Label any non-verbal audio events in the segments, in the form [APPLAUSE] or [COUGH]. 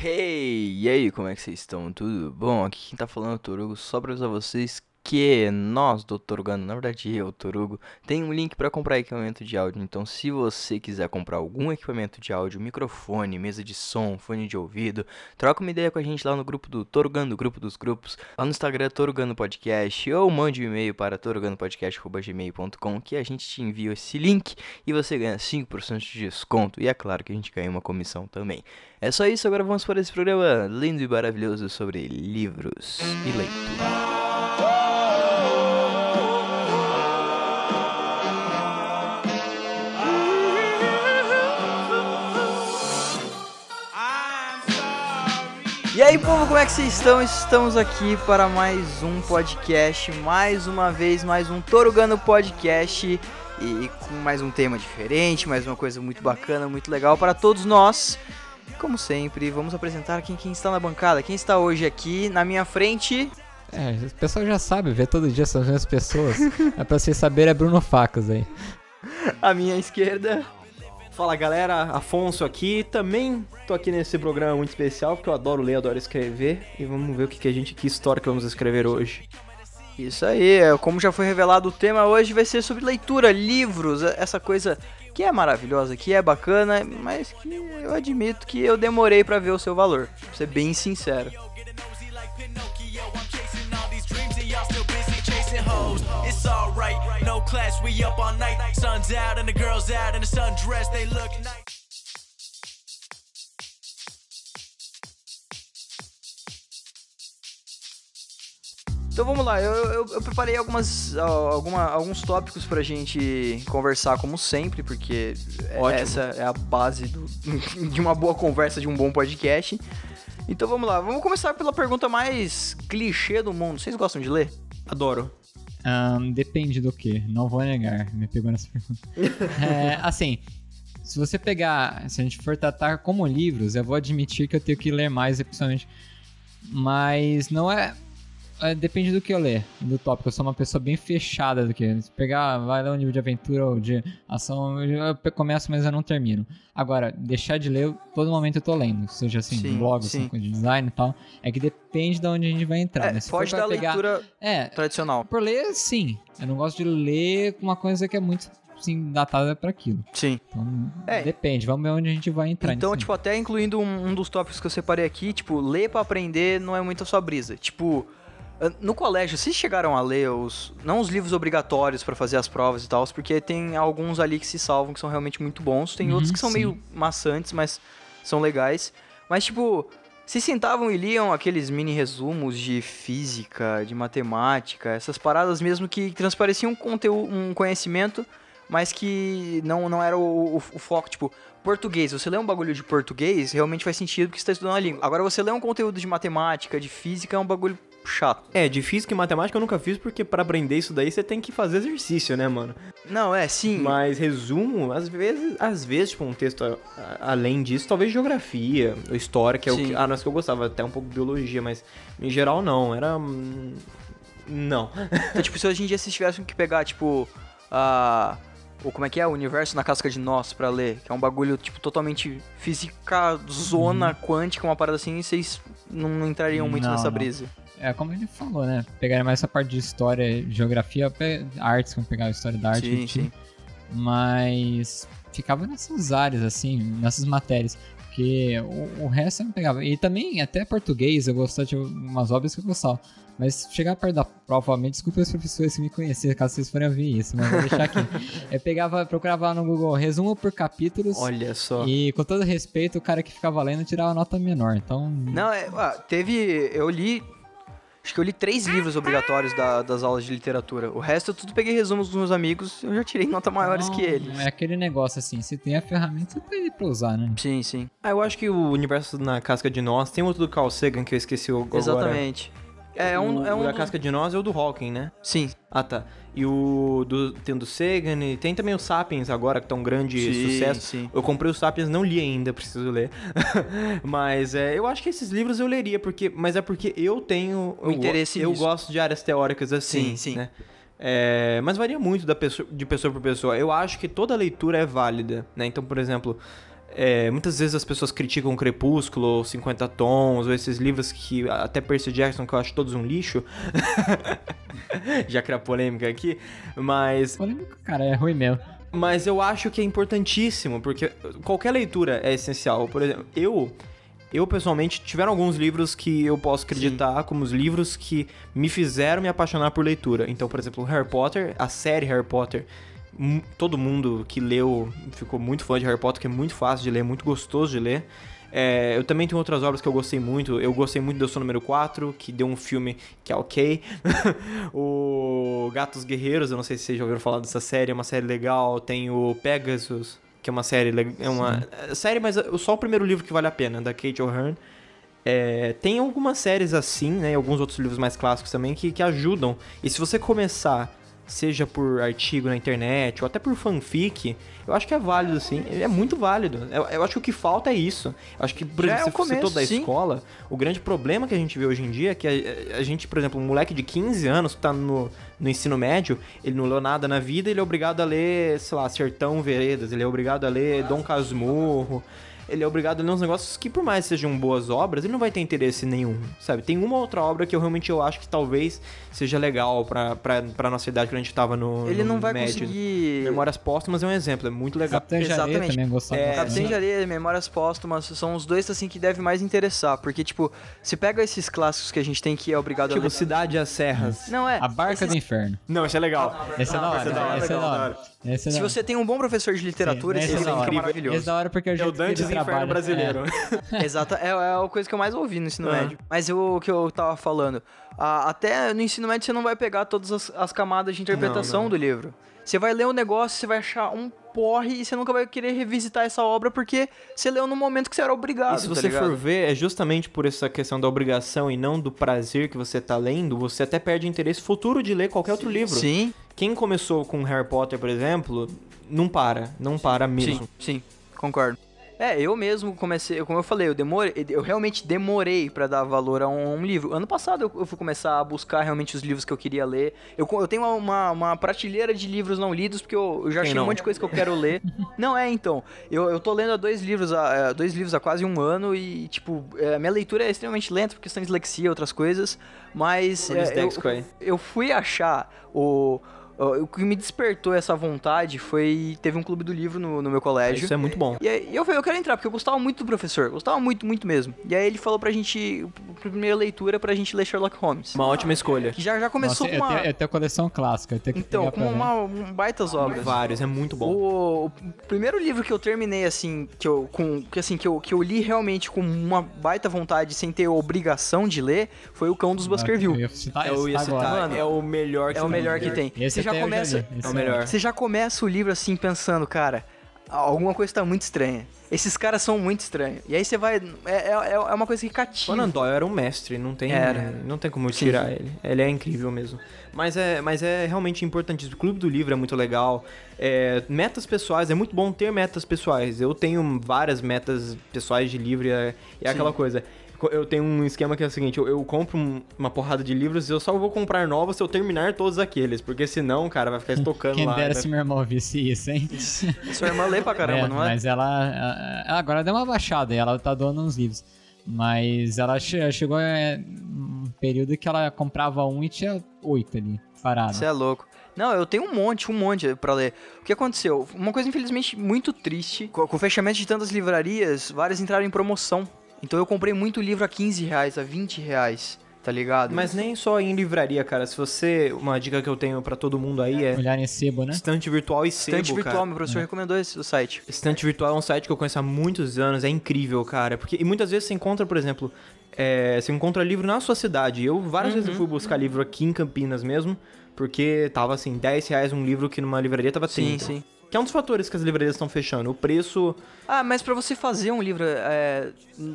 Hey, e aí, como é que vocês estão? Tudo bom? Aqui quem tá falando é o Torugo, só pra avisar vocês que nós, Dr. Gano, na verdade eu, Torugo, tem um link para comprar equipamento de áudio. Então, se você quiser comprar algum equipamento de áudio, microfone, mesa de som, fone de ouvido, troca uma ideia com a gente lá no grupo do Torugano, grupo dos grupos, lá no Instagram Torugano Podcast, ou mande um e-mail para toruganopodcast.gmail.com que a gente te envia esse link e você ganha 5% de desconto. E é claro que a gente ganha uma comissão também. É só isso, agora vamos para esse programa lindo e maravilhoso sobre livros e leitura. E aí, povo, como é que vocês estão? Estamos aqui para mais um podcast, mais uma vez, mais um Torugano Podcast e com mais um tema diferente, mais uma coisa muito bacana, muito legal para todos nós. Como sempre, vamos apresentar quem, quem está na bancada. Quem está hoje aqui na minha frente? É, o pessoal já sabe, vê todo dia são as mesmas pessoas. [LAUGHS] é pra vocês saberem, é Bruno Facas aí. À minha esquerda. Fala galera, Afonso aqui. Também tô aqui nesse programa muito especial porque eu adoro ler, adoro escrever. E vamos ver o que, que a gente, que história que vamos escrever hoje. Isso aí, é, como já foi revelado o tema hoje vai ser sobre leitura, livros, essa coisa que é maravilhosa, que é bacana, mas que eu admito que eu demorei para ver o seu valor, pra ser bem sincero. It's alright, no class, we up all night. Sun's out and the girls out in the sundress, they look nice. Então vamos lá, eu, eu, eu preparei algumas, alguma, alguns tópicos pra gente conversar, como sempre, porque Ótimo. essa é a base do, [LAUGHS] de uma boa conversa, de um bom podcast. Então vamos lá, vamos começar pela pergunta mais clichê do mundo. Vocês gostam de ler? Adoro. Um, depende do que, não vou negar, me pegou nessa pergunta. [LAUGHS] é, assim, se você pegar, se a gente for tratar como livros, eu vou admitir que eu tenho que ler mais, principalmente. Mas não é é, depende do que eu ler, do tópico. Eu sou uma pessoa bem fechada do que. Se pegar, vai ler um livro de aventura ou de ação, eu começo, mas eu não termino. Agora, deixar de ler, todo momento eu tô lendo. Seja assim, sim, blog, assim, de design e tal. É que depende de onde a gente vai entrar. É, né? pode dar pegar, leitura é, tradicional. Por ler, sim. Eu não gosto de ler uma coisa que é muito sim, datada para aquilo. Sim. Então, é. depende, vamos ver onde a gente vai entrar. Então, tipo, até incluindo um, um, dos tópicos que eu separei aqui, tipo, ler para aprender não é muito a sua brisa. Tipo, no colégio, vocês chegaram a ler os. Não os livros obrigatórios para fazer as provas e tal, porque tem alguns ali que se salvam que são realmente muito bons. Tem uhum, outros que são sim. meio maçantes, mas são legais. Mas, tipo, se sentavam e liam aqueles mini resumos de física, de matemática, essas paradas mesmo que transpareciam um, conteúdo, um conhecimento, mas que não, não era o, o, o foco. Tipo, português, você lê um bagulho de português, realmente faz sentido porque você está estudando a língua. Agora, você lê um conteúdo de matemática, de física, é um bagulho chato. É, de física e matemática eu nunca fiz, porque para aprender isso daí você tem que fazer exercício, né, mano? Não, é, sim. Mas resumo, às vezes, às vezes, tipo, um texto a, a, além disso, talvez geografia, ou história, que é sim. o que. Ah, não, é que eu gostava, até um pouco de biologia, mas em geral não. Era. Hum, não. Então, tipo, se hoje em dia vocês tivessem que pegar, tipo, a. Ou como é que é? O universo na casca de nós para ler. Que é um bagulho, tipo, totalmente física, zona, uhum. quântica, uma parada assim, e vocês não entrariam muito não, nessa não. brisa. É como ele falou, né? Pegaria mais essa parte de história, geografia, artes, como pegar a história da arte. Sim, sim. Mas ficava nessas áreas, assim, nessas matérias. Porque o, o resto eu não pegava. E também, até português, eu gostava de umas obras que eu gostava. Mas chegar perto da prova, me desculpe os professores que me conheciam, caso vocês forem ouvir isso, mas vou deixar aqui. [LAUGHS] eu pegava, procurava no Google resumo por capítulos. Olha só. E com todo respeito, o cara que ficava lendo tirava nota menor, então... Não, é, teve... Eu li Acho que eu li três livros obrigatórios da, das aulas de literatura. O resto eu tudo peguei resumos dos meus amigos eu já tirei nota maiores não, que eles. É aquele negócio assim, se tem a ferramenta, você tem pra usar, né? Sim, sim. Ah, eu acho que o universo na casca de nós tem outro do Carl Sagan que eu esqueci agora. Exatamente. É, é um, é um. O da casca de nós é o do Hawking, né? Sim. Ah, tá. E o do, tem o do Sagan e tem também o Sapiens agora, que tá um grande sim, sucesso. Sim. Eu comprei o Sapiens, não li ainda, [LAUGHS] preciso ler. [LAUGHS] mas é, eu acho que esses livros eu leria, porque, mas é porque eu tenho. O interesse Eu, eu gosto de áreas teóricas assim. Sim, sim. Né? É, mas varia muito da pessoa, de pessoa por pessoa. Eu acho que toda leitura é válida, né? Então, por exemplo, É, muitas vezes as pessoas criticam Crepúsculo, 50 Tons, ou esses livros que até Percy Jackson, que eu acho todos um lixo. [LAUGHS] Já criar polêmica aqui, mas. Polêmica, cara, é ruim mesmo. Mas eu acho que é importantíssimo, porque qualquer leitura é essencial. Por exemplo, eu eu, pessoalmente, tiveram alguns livros que eu posso acreditar Sim. como os livros que me fizeram me apaixonar por leitura. Então, por exemplo, Harry Potter, a série Harry Potter, todo mundo que leu ficou muito fã de Harry Potter, que é muito fácil de ler, muito gostoso de ler. É, eu também tenho outras obras que eu gostei muito. Eu gostei muito do Eu Sou Número 4, que deu um filme que é ok. [LAUGHS] o Gatos Guerreiros, eu não sei se vocês já ouviram falar dessa série, é uma série legal. Tem o Pegasus, que é uma série. É uma Sim. série, mas só o primeiro livro que vale a pena, da Kate O'Hearn. É, tem algumas séries assim, né? E alguns outros livros mais clássicos também que, que ajudam. E se você começar seja por artigo na internet ou até por fanfic, eu acho que é válido, sim. É muito válido. Eu, eu acho que o que falta é isso. Eu acho que, por exemplo, é você citou da sim. escola, o grande problema que a gente vê hoje em dia é que a, a gente, por exemplo, um moleque de 15 anos que tá no, no ensino médio, ele não leu nada na vida, ele é obrigado a ler, sei lá, Sertão Veredas, ele é obrigado a ler Dom Casmurro ele é obrigado a ler uns negócios que, por mais sejam boas obras, ele não vai ter interesse nenhum, sabe? Tem uma outra obra que eu realmente eu acho que talvez seja legal pra, pra, pra nossa idade quando a gente tava no Ele no não vai médio. conseguir... Memórias Póstumas é um exemplo, é muito legal. Capitã Exatamente. também gostava. É, Capitã e Memórias Póstumas são os dois, assim, que devem mais interessar, porque, tipo, se pega esses clássicos que a gente tem que é obrigado tipo, a ler... Tipo, Cidade e as Serras. Não, é... A Barca esses... do Inferno. Não, esse é legal. Esse é da hora. Esse é da hora. Esse é Se você tem um bom professor de literatura, Sim, esse, é, é incrível. maravilhoso. Esse é da hora porque é o é Dantes Inferno brasileiro. É. [LAUGHS] Exato, é, é a coisa que eu mais ouvi no ensino médio. Mas o que eu tava falando, a, até no ensino médio você não vai pegar todas as, as camadas de interpretação não, não. do livro. Você vai ler um negócio, você vai achar um porre e você nunca vai querer revisitar essa obra porque você leu no momento que você era obrigado. E se tá você ligado? for ver, é justamente por essa questão da obrigação e não do prazer que você tá lendo, você até perde interesse futuro de ler qualquer outro livro. Sim. Quem começou com Harry Potter, por exemplo, não para, não para mesmo. Sim, sim, concordo. É, eu mesmo comecei, como eu falei, eu demorei, eu realmente demorei para dar valor a um, um, livro. Ano passado eu, fui começar a buscar realmente os livros que eu queria ler. Eu, eu tenho uma, uma, prateleira de livros não lidos, porque eu, eu já achei um monte de coisa que eu quero ler. [LAUGHS] não, é, então. Eu, eu tô lendo dois livros, há, dois livros há quase um ano e, tipo, é, a minha leitura é extremamente lenta por questão de dislexia e outras coisas. Mas é, eu, eu fui achar o o que me despertou essa vontade foi. Teve um clube do livro no, no meu colégio. Isso é muito bom. E aí eu falei, eu quero entrar, porque eu gostava muito do professor. Gostava muito, muito mesmo. E aí ele falou pra gente, pra primeira leitura, pra gente ler Sherlock Holmes. Uma ótima escolha. Já, já começou Nossa, com uma. Eu tenho, a coleção clássica. Eu tenho que então, com uma, um baitas obras. Vários, é muito bom. O, o, primeiro livro que eu terminei, assim, que eu, com, que, assim, que eu, que eu li realmente com uma baita vontade, sem ter obrigação de ler, foi O Cão dos Baskerville. Eu citar, eu ia citar, é o melhor que É o melhor que tem. Esse Você já começa. Já é o melhor. Você já começa o livro assim pensando, cara, alguma coisa tá muito estranha. Esses caras são muito estranhos. E aí você vai. É, é, é uma coisa que cativa. Conan Doyle era um mestre, não tem, era. não tem como tirar Sim. ele. Ele é incrível mesmo. Mas é, mas é realmente importante. O Clube do Livro é muito legal. É, metas pessoais, é muito bom ter metas pessoais. Eu tenho várias metas pessoais de livro e é, é aquela coisa eu tenho um esquema que é o seguinte, eu, eu compro um, uma porrada de livros e eu só vou comprar novos se eu terminar todos aqueles, porque senão, cara, vai ficar [LAUGHS] estocando Quem lá. Quem dera né? se minha irmã visse isso, hein? [LAUGHS] Sua irmã lê pra caramba, é, não é? Mas ela, ela, agora deu uma baixada e ela tá doando uns livros. Mas ela chegou a um período que ela comprava um e tinha oito ali, parado. Você é louco. Não, eu tenho um monte, um monte para ler. O que aconteceu? Uma coisa, infelizmente, muito triste. Com o fechamento de tantas livrarias, várias entraram em promoção. Então eu comprei muito livro a 15 reais, a 20 reais, tá ligado? Mas nem só em livraria, cara. Se você. Uma dica que eu tenho para todo mundo aí é. Olhar em sebo, né? Estante virtual e sebo. Estante virtual, cara. meu professor é. recomendou esse site. Estante virtual é um site que eu conheço há muitos anos, é incrível, cara. Porque, e muitas vezes você encontra, por exemplo, é, você encontra livro na sua cidade. Eu várias uhum. vezes eu fui buscar livro aqui em Campinas mesmo, porque tava assim, 10 reais um livro que numa livraria tava 30. Sim, sim. Que é um dos fatores que as livrarias estão fechando. O preço. Ah, mas para você fazer um livro é,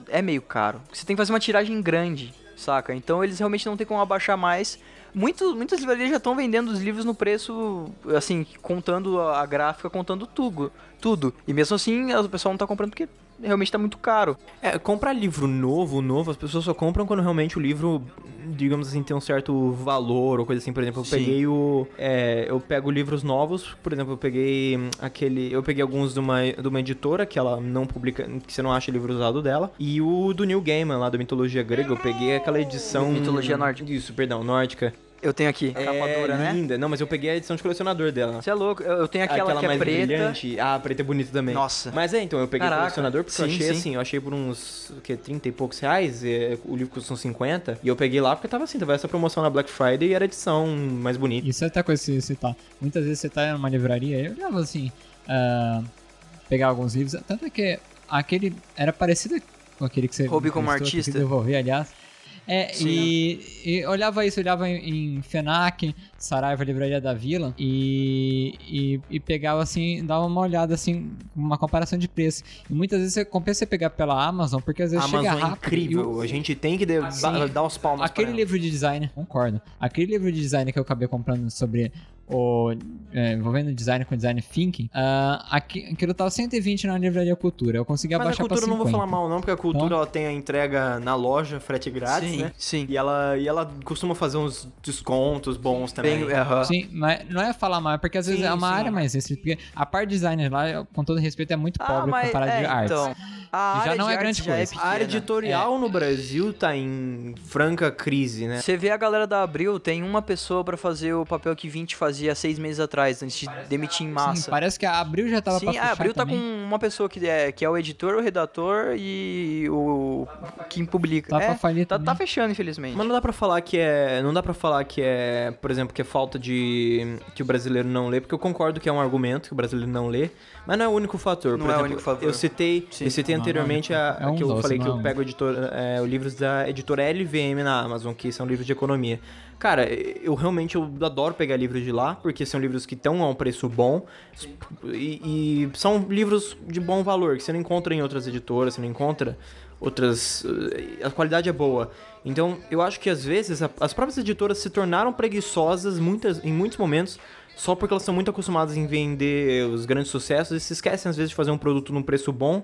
é meio caro. Você tem que fazer uma tiragem grande, saca? Então eles realmente não tem como abaixar mais. Muito, muitas livrarias já estão vendendo os livros no preço, assim, contando a gráfica, contando tudo. tudo. E mesmo assim, o pessoal não tá comprando porque realmente tá muito caro. É, comprar livro novo, novo, as pessoas só compram quando realmente o livro digamos assim, tem um certo valor ou coisa assim. Por exemplo, eu Sim. peguei o. É, eu pego livros novos, por exemplo, eu peguei aquele. Eu peguei alguns de uma, de uma editora que ela não publica. que você não acha livro usado dela. E o do Neil Gaiman, lá da mitologia grega, eu peguei aquela edição. Mitologia nórdica. Isso, perdão, nórdica. Eu tenho aqui, é capa dura, né? linda. Não, mas eu peguei a edição de colecionador dela. Você é louco. Eu, tenho aquela, aquela que é mais preta. brilhante. Ah, preta é bonita também. Nossa. Mas é, então, eu peguei o colecionador porque sim, eu achei sim. assim, eu achei por uns, o que, 30 e poucos reais, e, o livro custa uns 50, e eu peguei lá porque tava assim, tava essa promoção na Black Friday e era a edição mais bonita. Isso é até coisa que você tá. Muitas vezes você tá numa livraria, eu olhava assim, uh, pegar alguns livros, tanto é que aquele era parecido com aquele que você... Roube como artista. Que devolver, aliás. É, e, e, olhava isso, olhava em, em FENAC, Saraiva, Livraria da Vila, e, e, e, pegava assim, dava uma olhada assim, uma comparação de preço. E muitas vezes você compensa você pegar pela Amazon, porque às vezes Amazon chega é rápido. é incrível, a gente tem que assim, dar os palmas Aquele livro de design, concordo. Aquele livro de design que eu acabei comprando sobre o, é, envolvendo design com design thinking, uh, aqui, aquilo tava 120 na livraria Cultura. Eu consegui Mas abaixar pra 50. a Cultura não vou falar mal não, porque a Cultura então, ela tem a entrega na loja, frete grátis, sim, né? Sim, E ela, e ela costuma fazer uns descontos bons também. Bem, uh -huh. Sim, mas não é falar mal, é porque às vezes sim, é uma sim. área mais restrita. Porque a parte de design lá, com todo respeito, é muito ah, pobre ah, comparado é, de artes. Então, a já não é grande é coisa. É a área editorial é. no Brasil tá em franca crise, né? Você vê a galera da Abril, tem uma pessoa para fazer o papel que 20 fazia seis meses atrás antes de demitir em massa. Sim, parece que a Abril já tava Sim, pra a Abril tá com uma pessoa que é, que é o editor, o redator e o quem publica. Tá é, pra falir tá, tá, fechando, infelizmente. Mas não dá pra falar que é. Não dá pra falar que é, por exemplo, que é falta de. que o brasileiro não lê, porque eu concordo que é um argumento que o brasileiro não lê, mas não é o único fator. Não por é exemplo, o único fator. Eu citei, eu citei anteriormente a, é um que eu falei que eu pego editor, é, os livros da editora LVM na Amazon, que são livros de economia. Cara, eu realmente eu adoro pegar livros de lá, porque são livros que estão a um preço bom e, e, são livros de bom valor, que você não encontra em outras editoras, você não encontra outras. A qualidade é boa. Então, eu acho que às vezes as próprias editoras se tornaram preguiçosas muitas, em muitos momentos só porque elas estão muito acostumadas em vender os grandes sucessos e se esquecem às vezes de fazer um produto num preço bom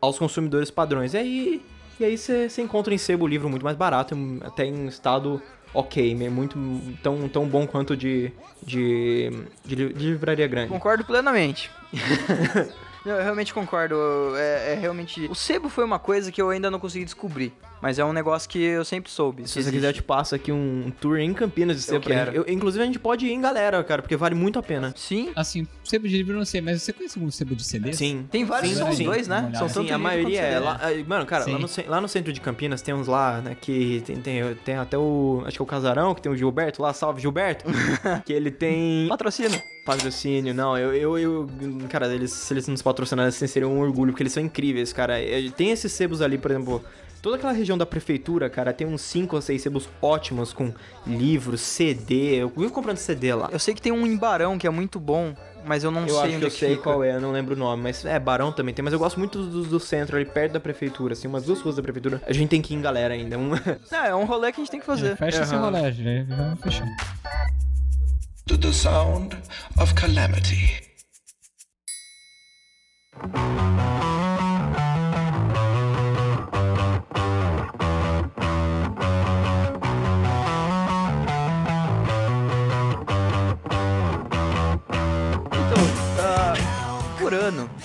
aos consumidores padrões. E aí, e aí você encontra em sebo o livro muito mais barato, até em estado ok, muito tão, tão bom quanto de, de, de, de livraria grande. Concordo plenamente. [LAUGHS] eu realmente concordo. É, é, realmente. O sebo foi uma coisa que eu ainda não consegui descobrir. Mas é um negócio que eu sempre soube. Se você quiser, eu te passo aqui um tour em Campinas de sebo. Eu quero. Eu, inclusive, a gente pode ir em galera, cara, porque vale muito a pena. Sim. Assim, sebo de livro eu não sei, mas você conhece algum sebo de CD? Sim. Tem vários, sim, são os dois, né? São sim, a maioria é. Lá, mano, cara, lá no, lá no, centro de Campinas tem uns lá, né, que tem, tem, tem até o. Acho que é o Casarão, que tem o Gilberto lá, salve Gilberto. [LAUGHS] que ele tem. Patrocínio. Patrocínio, não, eu, eu, eu cara, eles, se eles nos patrocinassem seria um orgulho, porque eles são incríveis, cara. É, tem esses sebos ali, por exemplo, Toda aquela região da prefeitura, cara, tem uns 5 ou 6 sebos ótimos com livros, CD. Eu vivo comprando CD lá. Eu sei que tem um em Barão que é muito bom, mas eu não eu sei acho onde que eu é sei fica. qual é, eu não lembro o nome, mas é Barão também tem, mas eu gosto muito do, do centro ali perto da prefeitura, assim, umas duas ruas da prefeitura. A gente tem que ir em galera ainda. Um... [LAUGHS] é, é um rolê que a gente tem que fazer. É, fecha uhum. esse rolê, gente. Vamos fechar. To the sound of calamity.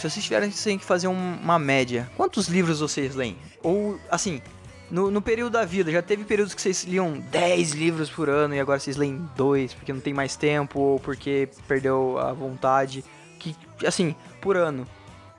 Se vocês tiverem que fazer um, uma média, quantos livros vocês leem? Ou, assim, no, no, período da vida, já teve períodos que vocês liam 10 livros por ano e agora vocês leem dois porque não tem mais tempo ou porque perdeu a vontade? Que, assim, por ano.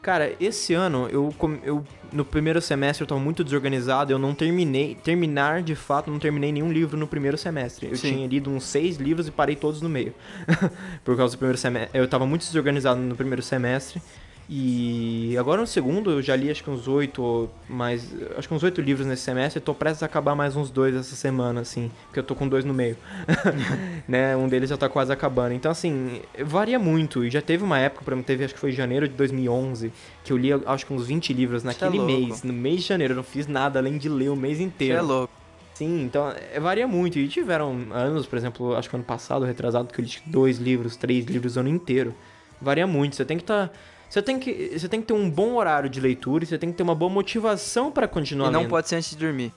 Cara, esse ano eu, eu no primeiro semestre eu tava muito desorganizado, eu não terminei, terminar de fato, não terminei nenhum livro no primeiro semestre. Eu Sim. tinha lido uns seis livros e parei todos no meio. [LAUGHS] Por causa do primeiro semestre. Eu tava muito desorganizado no primeiro semestre. E agora no segundo eu já li acho que uns oito, mais. Acho que uns oito livros nesse semestre. Eu tô prestes a acabar mais uns dois essa semana, assim. Porque eu tô com dois no meio. [LAUGHS] né? Um deles já tá quase acabando. Então, assim, varia muito. E já teve uma época, por exemplo, teve acho que foi janeiro de 2011, que eu li acho que uns 20 livros naquele é mês. No mês de janeiro. Eu não fiz nada além de ler o mês inteiro. Você é louco. Sim, então é, varia muito. E tiveram anos, por exemplo, acho que ano passado, retrasado, que eu li dois livros, três livros o ano inteiro. Varia muito. Você tem que estar. Tá você tem que, você tem que ter um bom horário de leitura e você tem que ter uma boa motivação para continuar E não lendo. pode ser antes de dormir.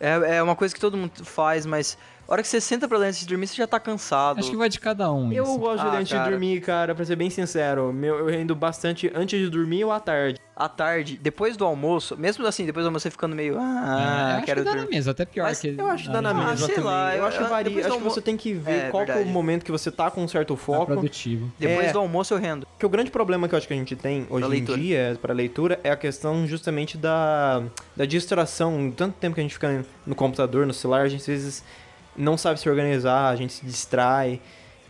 É, é uma coisa que todo mundo faz, mas a hora que você senta pra ler antes de dormir, você já tá cansado. Acho que vai de cada um. Eu isso. gosto de ler Ah, antes cara. de dormir, cara, pra ser bem sincero. Meu, eu rendo bastante antes de dormir ou à tarde. À tarde, depois do almoço, mesmo assim, depois do almoço você ficando meio. É, Ah, acho quero que dá dormir. na mesma, até pior Mas que. Eu acho que dá na Ah, mesma sei também. lá, eu eu- acho que varia. Acho do que almo- você tem que ver É, qual que é o momento que você tá com um certo Tá foco. produtivo. Depois É. do almoço eu rendo. Porque o grande problema que eu acho que a gente tem hoje em leitura. dia para leitura é a questão justamente da, da distração. Tanto tempo que a gente fica no computador, no celular, a gente às vezes não sabe se organizar, a gente se distrai.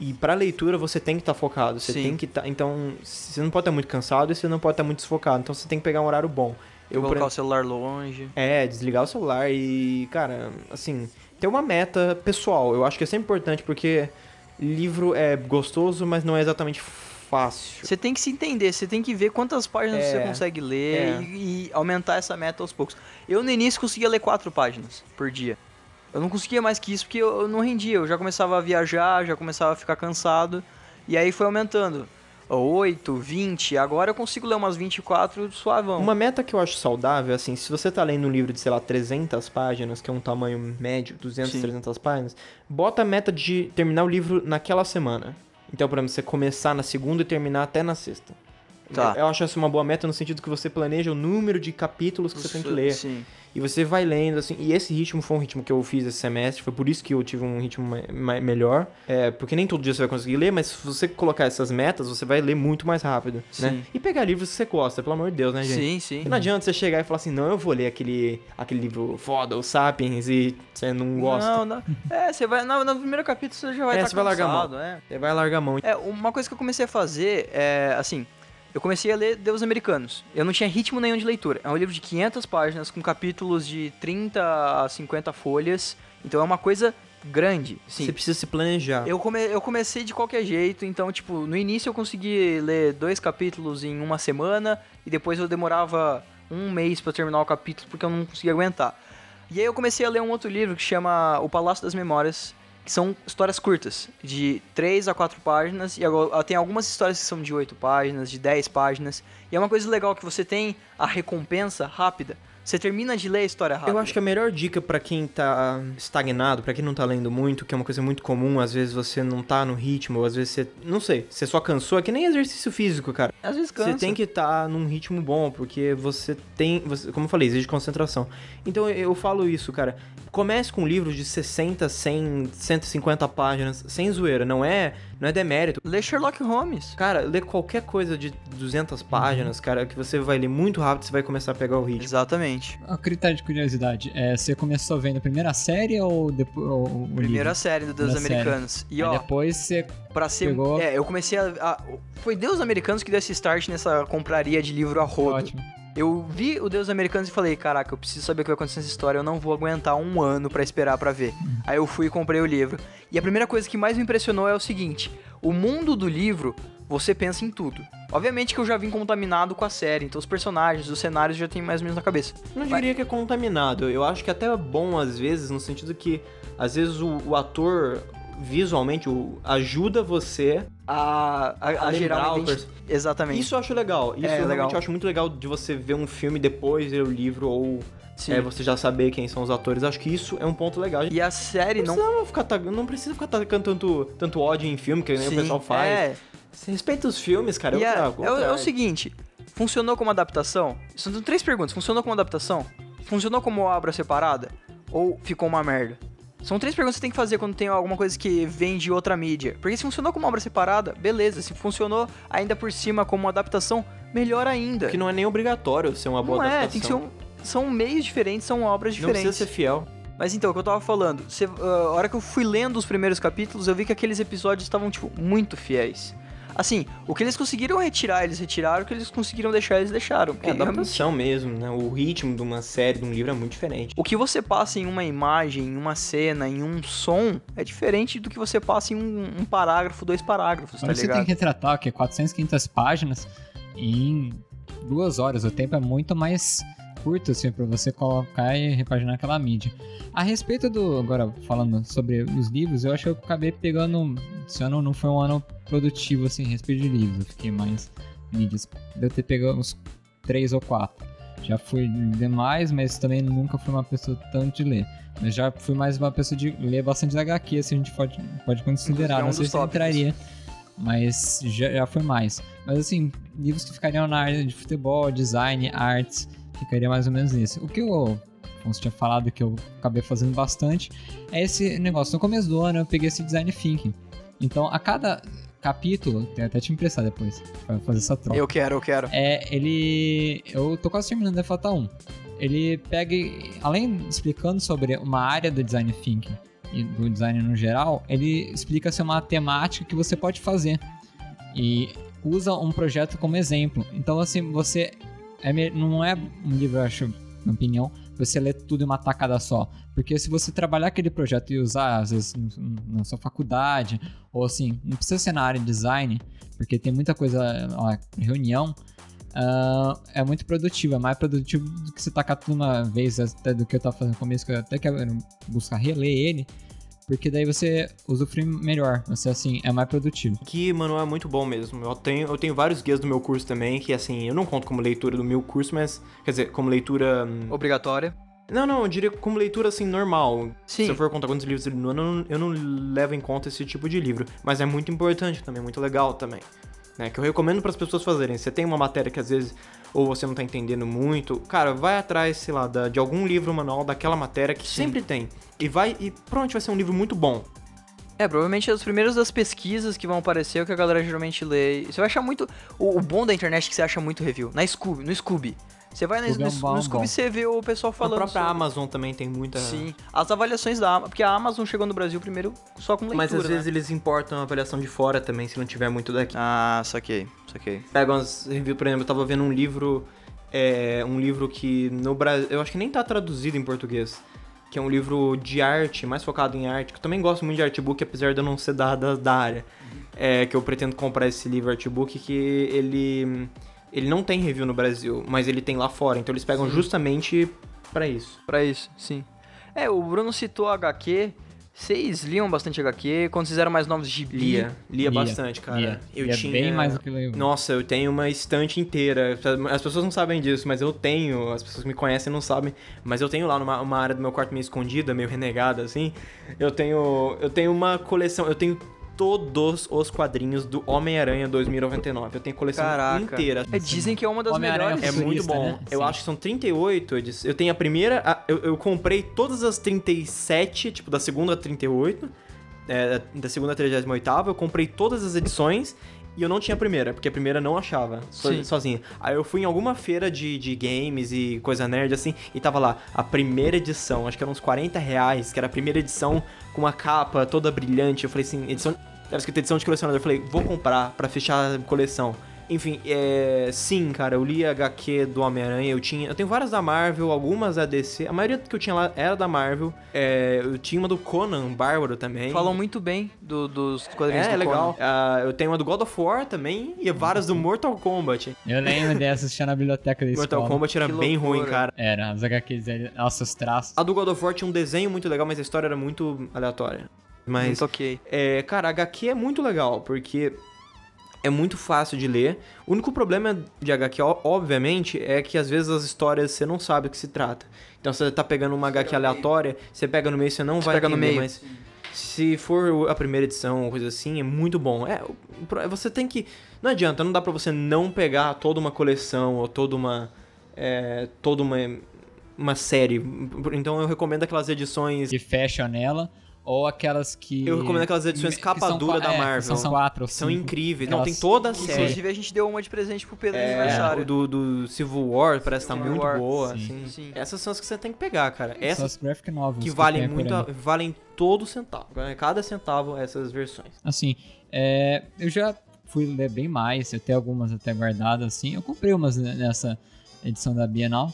E pra leitura você tem que estar focado, você Sim. tem que estar. então, você não pode estar muito cansado e você não pode estar muito desfocado. Então você tem que pegar um horário bom. Eu, colocar o celular longe. é, desligar o celular e, cara, assim, ter uma meta pessoal. Eu acho que é sempre importante porque livro é gostoso, mas não é exatamente fácil. Você tem que se entender, você tem que ver quantas páginas É, você consegue ler é. e, e aumentar essa meta aos poucos. Eu no início conseguia ler quatro páginas por dia. Eu não conseguia mais que isso porque eu, eu não rendia. Eu já começava a viajar, já começava a ficar cansado. E aí foi aumentando. 8, 20, agora eu consigo ler umas 24 suavão. Uma meta que eu acho saudável, assim, se você tá lendo um livro de, sei lá, 300 páginas, que é um tamanho médio, 200, Sim. 300 páginas, bota a meta de terminar o livro naquela semana. Então, por exemplo, você começar na segunda e terminar até na sexta. Tá. Eu, acho essa uma boa meta no sentido que você planeja o número de capítulos que você tem que ler. Sim. E você vai lendo, assim. E esse ritmo foi um ritmo que eu fiz esse semestre. Foi por isso que eu tive um ritmo melhor. É, porque nem todo dia você vai conseguir ler, mas se você colocar essas metas, você vai ler muito mais rápido, né? Sim. E pegar livros que você gosta, pelo amor de Deus, né, gente? Sim, sim. E não adianta você chegar e falar assim, não, eu vou ler aquele, aquele livro foda, o Sapiens, e você não gosta. Não, não. É, você vai. No, no primeiro capítulo você já vai É, estar você vai largar a mão. cansado, é. Você vai largar a mão. É, uma coisa que eu comecei a fazer é, assim, eu comecei a ler Deus Americanos. Eu não tinha ritmo nenhum de leitura. É um livro de 500 páginas com capítulos de 30 a 50 folhas. Então é uma coisa grande. Sim. Você precisa se planejar. Eu, come, eu comecei de qualquer jeito, então, tipo, no início eu consegui ler dois capítulos em uma semana e depois eu demorava um mês pra terminar o capítulo porque eu não conseguia aguentar. E aí eu comecei a ler um outro livro que chama O Palácio das Memórias, que são histórias curtas, de 3 a 4 páginas, e agora tem algumas histórias que são de 8 páginas, de 10 páginas, e é uma coisa legal que você tem a recompensa rápida. Você termina de ler a história rápida. Eu acho que a melhor dica pra quem tá estagnado, pra quem não tá lendo muito, que é uma coisa muito comum, às vezes você não tá no ritmo, ou às vezes você, não sei, você só cansou, é que nem exercício físico, cara. Às vezes cansa. Você tem que estar num ritmo bom, porque você tem, você- como eu falei, exige concentração. Então eu, eu falo isso, cara. Comece com livros de 60, 100, 150 páginas, sem zoeira, não é, não é demérito. Lê Sherlock Holmes. Cara, lê qualquer coisa de 200 páginas, cara, que você vai ler muito rápido, você vai começar a pegar o ritmo. Exatamente. A critério de curiosidade, é, você começou vendo a primeira série ou depois o Primeira livro? série do Deus Primeira série. Americanos. E Aí ó, depois você pra ser. pegou- É, eu comecei a, a- Foi Deus Americanos que deu esse start nessa compraria de livro a rodo. ótimo. Eu vi o Deus Americanos e falei, caraca, eu preciso saber o que vai acontecer nessa história, eu não vou aguentar um ano pra esperar pra ver. Aí eu fui e comprei o livro. E a primeira coisa que mais me impressionou é o seguinte: o mundo do livro, você pensa em tudo. Obviamente que eu já vim contaminado com a série, então os personagens, os cenários já tem mais ou menos na cabeça. Não diria que é contaminado. Eu acho que até é bom às vezes, no sentido que às vezes o, o ator visualmente o- ajuda você. A, a, a A gerar uma o Exatamente. Isso eu acho legal. Isso É, eu legal. eu acho muito legal de você ver um filme depois ler o livro ou Sim. é, você já saber quem são os atores. Acho que isso é um ponto legal. E a série não, não. precisa ficar não precisa ficar tacando tanto, tanto ódio em filme, que nem o Sim, pessoal faz. É, Você respeita os filmes, cara. E é, trago, é o- é o seguinte, funcionou como adaptação? São três perguntas. Funcionou como adaptação? Funcionou como obra separada? Ou ficou uma merda? São três perguntas que você tem que fazer quando tem alguma coisa que vem de outra mídia. Porque se funcionou como obra separada, beleza. Se funcionou ainda por cima como adaptação, melhor ainda. Que não é nem obrigatório ser uma boa Não é, adaptação. tem que ser um... São meios diferentes, são obras Não diferentes. precisa ser fiel. Mas então, o que eu tava falando, você- ah, a hora que eu fui lendo os primeiros capítulos, eu vi que aqueles episódios estavam, tipo, muito fiéis. Assim, o que eles conseguiram retirar, eles retiraram, o que eles conseguiram deixar, eles deixaram. É Porque realmente, adaptação mesmo, né? O ritmo de uma série, de um livro é muito diferente. o que você passa em uma imagem, em uma cena, em um som, é diferente do que você passa em um, um parágrafo, dois parágrafos, tá Agora você ligado? tem que retratar o que 400, 500 páginas em duas horas. O tempo é muito mais curto assim para você colocar e repaginar aquela mídia. A respeito do agora falando sobre os livros, eu acho que eu acabei pegando esse ano não foi um ano produtivo assim a respeito de livros. Eu fiquei mais mídias. Deu ter pegado uns três ou quatro. Já fui ler mais, mas também nunca fui uma pessoa tanto de ler. Mas já fui mais uma pessoa de ler bastante HQ, assim, a gente pode, pode considerar. É um não sei se tópicos. entraria. Mas já, já foi mais. Mas assim, livros que ficariam na área de futebol, design, artes, ficaria mais ou menos nisso. O que eu, como você tinha falado, que eu acabei fazendo bastante, é esse negócio. No começo do ano eu peguei esse design thinking. Então, a cada capítulo, tem até te emprestar depois, pra fazer essa troca. Eu quero, eu quero. É, ele. Eu tô quase terminando a Fata 1. Ele pega, além explicando sobre uma área do design thinking e do design no geral, ele explica se é uma temática que você pode fazer. E usa um projeto como exemplo. Então, assim, você. É, não é um livro, eu acho, na opinião, você lê tudo em uma tacada só. Porque se você trabalhar aquele projeto e usar, às vezes, na sua faculdade, ou assim, não precisa ser na área de design, porque tem muita coisa, ó, reunião, uh, é muito produtivo, é mais produtivo do que você tacar tudo uma vez, até do que eu tava fazendo no começo, que eu até quero buscar reler ele, porque daí você usufrui melhor, você assim, é mais produtivo. Que, mano, é muito bom mesmo. Eu tenho, eu tenho vários guias do meu curso também, que assim, eu não conto como leitura do meu curso, mas, quer dizer, como leitura... Hum, Obrigatória. Não, não, eu diria como leitura assim, normal. Sim. Se eu for contar quantos livros no ano, eu não, eu não levo em conta esse tipo de livro. Mas é muito importante também, muito legal também. Né, que eu recomendo para as pessoas fazerem. Você tem uma matéria que às vezes ou você não tá entendendo muito, cara, vai atrás, sei lá, da, de algum livro manual daquela matéria que Sim. sempre tem. E vai e pronto, vai ser um livro muito bom. É, provavelmente os primeiros das pesquisas que vão aparecer é o que a galera geralmente lê. Você vai achar muito. O, o bom da internet é que você acha muito review. Na Scooby, no Scooby. Você vai no, no, no Scooby você vê o pessoal falando. A própria sobre... Amazon também tem muita. Sim. As avaliações da Amazon. Porque a Amazon chegou no Brasil primeiro só com leitura. Mas às né? vezes eles importam a avaliação de fora também, se não tiver muito daqui. Ah, saquei, saquei. Pega umas reviews, por exemplo, eu tava vendo um livro. É, um livro que no Brasil. Eu acho que nem tá traduzido em português. Que é um livro de arte, mais focado em arte. Que eu também gosto muito de artbook, apesar de eu não ser da, da, da área. É, que eu pretendo comprar esse livro artbook, que ele ele não tem review no Brasil, mas ele tem lá fora. Então eles pegam sim. justamente para isso. Para isso, sim. É, o Bruno citou HQ. Vocês liam bastante HQ? Quando vocês eram mais novos de Lia, lia, lia bastante, cara. Lia. Eu lia tinha bem mais do que eu. Nossa, eu tenho uma estante inteira. As pessoas não sabem disso, mas eu tenho. As pessoas que me conhecem não sabem, mas eu tenho lá numa uma área do meu quarto meio escondida, meio renegada assim. Eu tenho eu tenho uma coleção, eu tenho todos os quadrinhos do Homem-Aranha 2099. Eu tenho coleção Caraca. inteira. É, dizem que é uma das melhores. É muito bom. Né? Eu Sim. acho que são 38. Eu tenho a primeira. Eu, eu comprei todas as 37, tipo, da segunda a 38. É, da segunda a 38. Eu comprei todas as edições. E eu não tinha a primeira, porque a primeira não achava so, sozinha. Aí eu fui em alguma feira de, de games e coisa nerd assim, e tava lá, a primeira edição, acho que era uns 40 reais, que era a primeira edição com uma capa toda brilhante. Eu falei assim, edição. Era escrito edição de colecionador. Eu falei, vou comprar para fechar a coleção. Enfim, é, sim, cara, eu li a HQ do Homem-Aranha, eu tinha. Eu tenho várias da Marvel, algumas da DC. A maioria que eu tinha lá era da Marvel. É, eu tinha uma do Conan, Bárbaro também. Falam muito bem do, dos quadrinhos é, do é legal. Uh, eu tenho uma do God of War também e várias do Mortal Kombat. Eu lembro dessas, assistir na biblioteca da Mortal Kombat era que bem loucura. ruim, cara. Era, as HQs, nossa, os traços. A do God of War tinha um desenho muito legal, mas a história era muito aleatória. Mas, muito ok. É, cara, a HQ é muito legal, porque é muito fácil de ler. O único problema de HQ, obviamente, é que às vezes as histórias você não sabe o que se trata. Então você tá pegando uma HQ aleatória, você pega no meio, você não você vai pega entender, no meio. mas se for a primeira edição ou coisa assim, é muito bom. É, você tem que não adianta, não dá para você não pegar toda uma coleção ou toda uma é, toda uma uma série. Então eu recomendo aquelas edições que fecham nela ou aquelas que. Eu recomendo aquelas edições capa dura da é, Marvel. São quatro. São incríveis. Aquelas... Não, tem toda a série. Inclusive, a gente deu uma de presente pro Pedro é, aniversário. Do, do Civil War, parece estar tá muito War. boa. Sim. Assim. Sim. Essas são as que você tem que pegar, cara. Essas graphic novels que, que valem muito, valem todo centavo. Cada centavo essas versões. Assim, é, eu já fui ler bem mais, até algumas até guardadas assim. Eu comprei umas nessa edição da Bienal.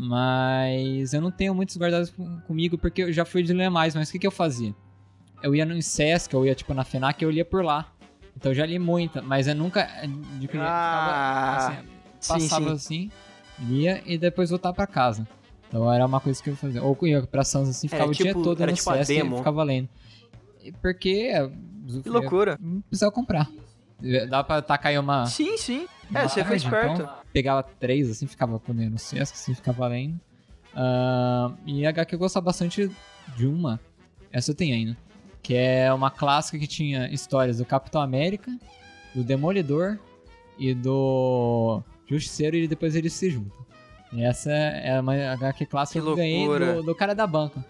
Mas eu não tenho muitos guardados comigo porque eu já fui de ler mais. Mas o que, que eu fazia? Eu ia no Sesc, eu ia tipo na FENAC, eu lia por lá. Então eu já li muita, mas eu nunca. De, ah, ficava, assim, passava sim, sim. assim, lia e depois voltava pra casa. Então era uma coisa que eu fazia. Ou eu ia pra Sans assim, ficava tipo, o dia tipo, todo no tipo Sesc e ficava lendo. Porque. Que loucura. Não precisava comprar. Dá pra tacar aí uma. Sim, sim. É, você foi esperto. Então, pegava três, assim, ficava no sexto, assim, ficava lendo. Uh, e a HQ eu gostava bastante de uma, essa eu tenho ainda, que é uma clássica que tinha histórias do Capitão América, do Demolidor e do Justiceiro e depois eles se juntam. E essa é uma HQ clássica que, que eu ganhei do, do cara da banca.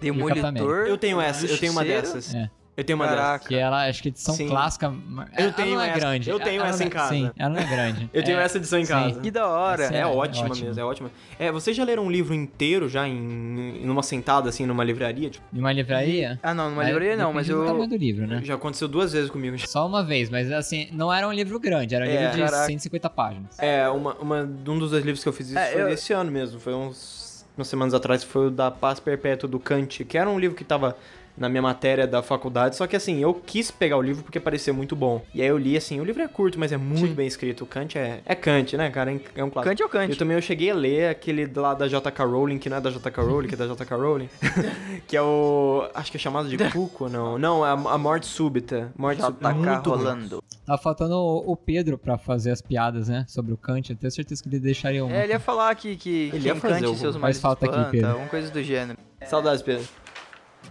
Demolidor. Eu tenho essa, eu tenho uma dessas. É. Eu tenho uma Caraca. dessas. Que ela, acho que edição Sim. clássica. Eu tenho ela não é essa, grande. Eu tenho ela essa em casa. Sim, ela não é grande. eu tenho é, essa edição em casa. Que da hora. É, é, ótima, ótima mesmo, é ótima. É, vocês já leram um livro inteiro já em, em uma sentada, assim, numa livraria? Tipo? Em uma livraria? Ah, não, numa livraria não, mas eu... do livro, né? Já aconteceu duas vezes comigo. Só uma vez, mas assim, não era um livro grande, era um é, livro de caraca. 150 páginas. É, uma, uma, um dos dois livros que eu fiz isso é, foi eu... esse ano mesmo, foi uns... umas semanas atrás, foi o da Paz Perpétua do Kant, que era um livro que tava na minha matéria da faculdade, só que assim, eu quis pegar o livro porque parecia muito bom. E aí eu li assim, o livro é curto, mas é muito Sim. bem escrito. O Kant é, é Kant, né, cara? É um clássico. Kant é o Kant. Eu também eu cheguei a ler aquele lá da JK Rowling, que não é da JK Rowling, que é da JK Rowling, [LAUGHS] que é o... acho que é chamado de [LAUGHS] Cuco, não. Não, é a, a Morte Súbita. Morte Súbita. Muito rolando. Tá faltando o, Pedro pra fazer as piadas, né, sobre o Kant. Eu tenho certeza que ele deixaria uma. É, ele ia falar que, que ele ia fazer Kant e seus mais falta aqui, Pedro. alguma coisa do gênero. Saudades, Pedro.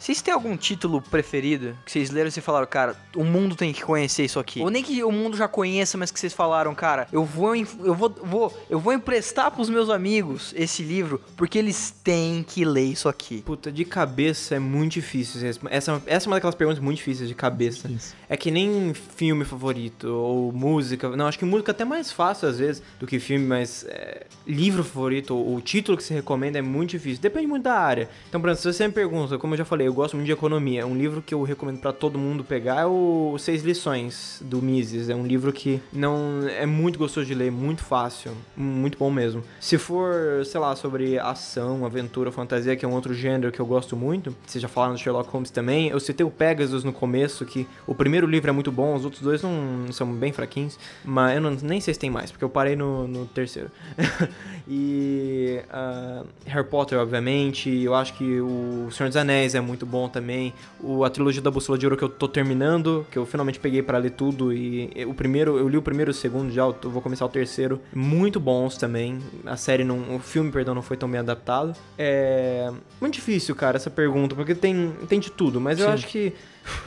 Vocês têm algum título preferido que vocês leram e vocês falaram, cara, o mundo tem que conhecer isso aqui? Ou nem que o mundo já conheça, mas que vocês falaram, cara, eu vou, eu vou, vou, eu vou emprestar pros meus amigos esse livro porque eles têm que ler isso aqui. Puta, de cabeça é muito difícil. Essa, essa é uma daquelas perguntas muito difíceis de cabeça. Isso. É que nem filme favorito ou música. Não, acho que música é até mais fácil às vezes do que filme, mas é, livro favorito ou o título que você recomenda é muito difícil. Depende muito da área. Então, por exemplo, se você me pergunta, como eu já falei, eu gosto muito de economia. Um livro que eu recomendo para todo mundo pegar é o Seis Lições, do Mises. É um livro que não é muito gostoso de ler, muito fácil, muito bom mesmo. Se for, sei lá, sobre ação, aventura, fantasia, que é um outro gênero que eu gosto muito, vocês já falaram do Sherlock Holmes também, eu citei o Pegasus no começo, que o primeiro livro é muito bom, os outros dois não são bem fraquinhos, mas eu não, nem sei se tem mais, porque eu parei no, no terceiro. [LAUGHS] e uh, Harry Potter, obviamente, eu acho que o Senhor dos Anéis é muito bom também. O, a trilogia da Bússola de Ouro que eu tô terminando, que eu finalmente peguei para ler tudo. E, e o primeiro, eu li o primeiro e o segundo já, eu vou começar o terceiro. Muito bons também. A série não. O filme, perdão, não foi tão bem adaptado. É. Muito difícil, cara, essa pergunta, porque tem, tem de tudo, mas Sim. eu acho que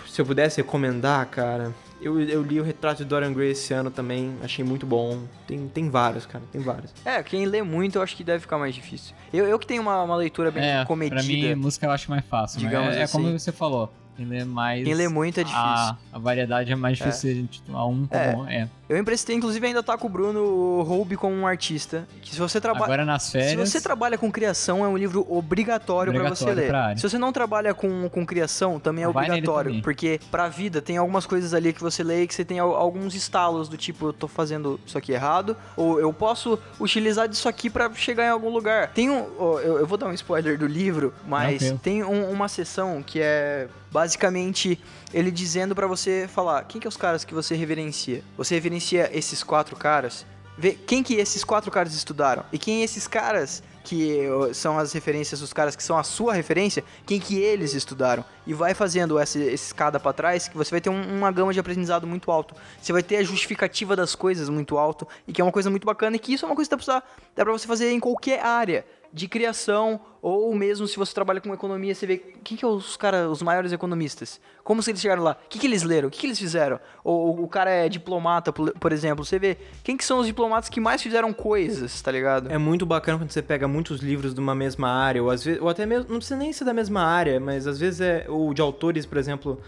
se eu pudesse recomendar, cara. Eu, eu li o retrato de Dorian Gray esse ano também, achei muito bom. Tem, tem vários, cara, tem vários. É, quem lê muito eu acho que deve ficar mais difícil. Eu, eu que tenho uma, uma leitura bem é, comedida. Pra mim, música eu acho mais fácil. Digamos é, assim. é como assim. você falou. Quem lê mais. Quem lê muito é difícil. A, a variedade é mais difícil é. de titular um como é. é. Eu emprestei, inclusive ainda tá com o Bruno Roube como um artista. Que se você trabalha. Agora nas férias. Se você trabalha com criação, é um livro obrigatório, obrigatório para você ler. Pra se você não trabalha com, com criação, também é Vai obrigatório. Também. Porque pra vida tem algumas coisas ali que você lê e que você tem alguns estalos do tipo, eu tô fazendo isso aqui errado. Ou eu posso utilizar disso aqui para chegar em algum lugar. Tem um. Eu, eu vou dar um spoiler do livro, mas tem um, uma sessão que é basicamente ele dizendo para você falar quem que é os caras que você reverencia. Você reverencia esses quatro caras. Vê quem que esses quatro caras estudaram e quem esses caras que são as referências dos caras que são a sua referência, quem que eles estudaram. E vai fazendo essa, escada para trás que você vai ter um, uma gama de aprendizado muito alto. Você vai ter a justificativa das coisas muito alto e que é uma coisa muito bacana e que isso é uma coisa que dá pra, dá pra você fazer em qualquer área de criação, ou mesmo se você trabalha com economia, você vê quem que é os caras, os maiores economistas. Como se eles chegaram lá? O que, que eles leram? O que, que eles fizeram? Ou o cara é diplomata, por exemplo. Você vê quem que são os diplomatas que mais fizeram coisas, tá ligado? É muito bacana quando você pega muitos livros de uma mesma área, ou às vezes, ou até mesmo, não precisa nem ser da mesma área, mas às vezes é, ou de autores, por exemplo,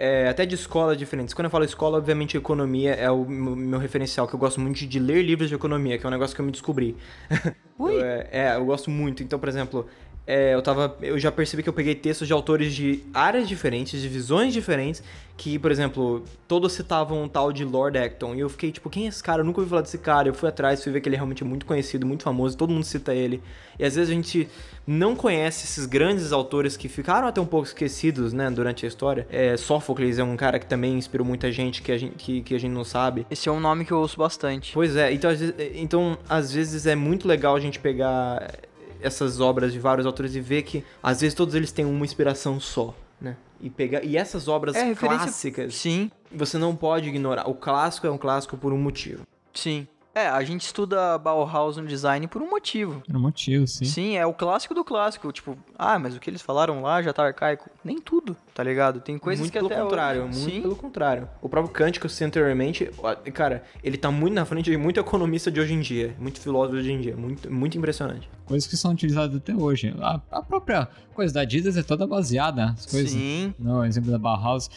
é, até de escolas diferentes. Quando eu falo escola, obviamente economia é o meu referencial, que eu gosto muito de ler livros de economia, que é um negócio que eu me descobri. Ui. [LAUGHS] eu, é, é, eu gosto muito. Então, por exemplo, é, eu, tava, eu já percebi que eu peguei textos de autores de áreas diferentes, de visões diferentes, que, por exemplo, todos citavam um tal de Lord Acton. E eu fiquei tipo, quem é esse cara? Eu nunca ouvi falar desse cara. Eu fui atrás, fui ver que ele é realmente muito conhecido, muito famoso, todo mundo cita ele. E às vezes a gente não conhece esses grandes autores que ficaram até um pouco esquecidos, né, durante a história. É, Sófocles é um cara que também inspirou muita gente que a gente, que, que a gente não sabe. Esse é um nome que eu ouço bastante. Pois é, então às vezes, então, às vezes é muito legal a gente pegar essas obras de vários autores e ver que às vezes todos eles têm uma inspiração só, né? E pegar e essas obras é, clássicas, sim, você não pode ignorar. O clássico é um clássico por um motivo. Sim. É, a gente estuda Bauhaus no design por um motivo. Por um motivo, sim. Sim, é o clássico do clássico. Tipo, ah, mas o que eles falaram lá já tá arcaico. Nem tudo, tá ligado? Tem coisas muito que pelo até contrário, hoje... muito Sim. pelo contrário. O próprio Kant que eu citei anteriormente, cara, ele tá muito na frente de muito economista de hoje em dia, muito filósofo de hoje em dia, muito, muito impressionante. Coisas que são utilizadas até hoje. A, a própria coisa da Adidas é toda baseada nas coisas. Sim. No exemplo da Bauhaus,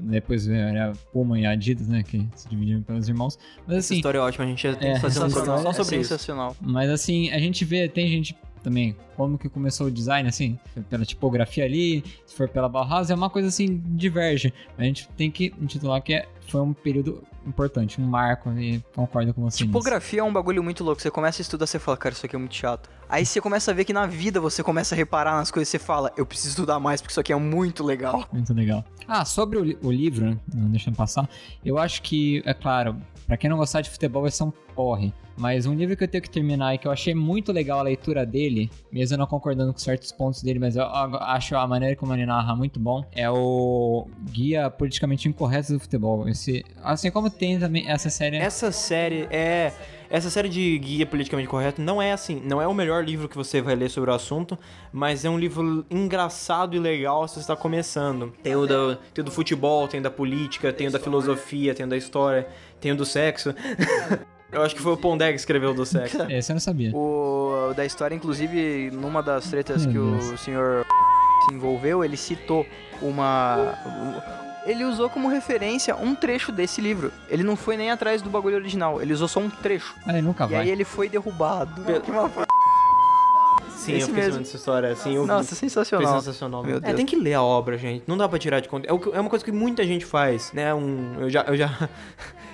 depois era Puma e Adidas, né, que se dividiram pelos irmãos. Mas Essa assim, história é ótima, a gente já tem É, que fazer um essa programa só é sobre isso. sensacional. Mas assim, a gente vê, tem gente também, como que começou o design, assim, pela tipografia ali, se for pela Bauhaus, é uma coisa assim, diverge. A gente tem que intitular que é, foi um período importante, um marco, e concordo com você nisso. Tipografia é um bagulho muito louco. Você começa a estudar, você fala, cara, isso aqui é muito chato. Aí você começa a ver que na vida você começa a reparar nas coisas, você fala, eu preciso estudar mais porque isso aqui é muito legal. Muito legal. Ah, sobre o, li- o livro, né, não deixando passar, eu acho que, é claro, pra quem não gostar de futebol vai ser um porre. Mas um livro que eu tenho que terminar e que eu achei muito legal a leitura dele, mesmo não concordando com certos pontos dele, mas eu, acho a maneira como ele narra muito bom, é o Guia Politicamente Incorreto do Futebol. Esse, assim como tem também essa série. Essa série é. Essa série de guia politicamente correto não é assim, não é o melhor livro que você vai ler sobre o assunto, mas é um livro engraçado e legal se você está começando. Tem o, tem o do futebol, tem o da política, tem o da filosofia, tem o da história, tem o do sexo. [LAUGHS] Eu acho que foi o Pondé que escreveu o do sexo. [LAUGHS] Esse eu não sabia. O da história, inclusive, numa das tretas que Meu o Deus. senhor se envolveu, ele citou uma. Ele usou como referência um trecho desse livro. Ele não foi nem atrás do bagulho original, ele usou só um trecho. Ah, ele nunca E vai. aí ele foi derrubado. Que uma- Sim, Esse eu fiquei mesmo. sabendo dessa história. Assim, eu vi. Nossa, Foi sensacional. sensacional. Meu É, Deus. tem que ler a obra, gente. Não dá pra tirar de conta. É, o que- é uma coisa que muita gente faz, né? Um, eu já, eu já,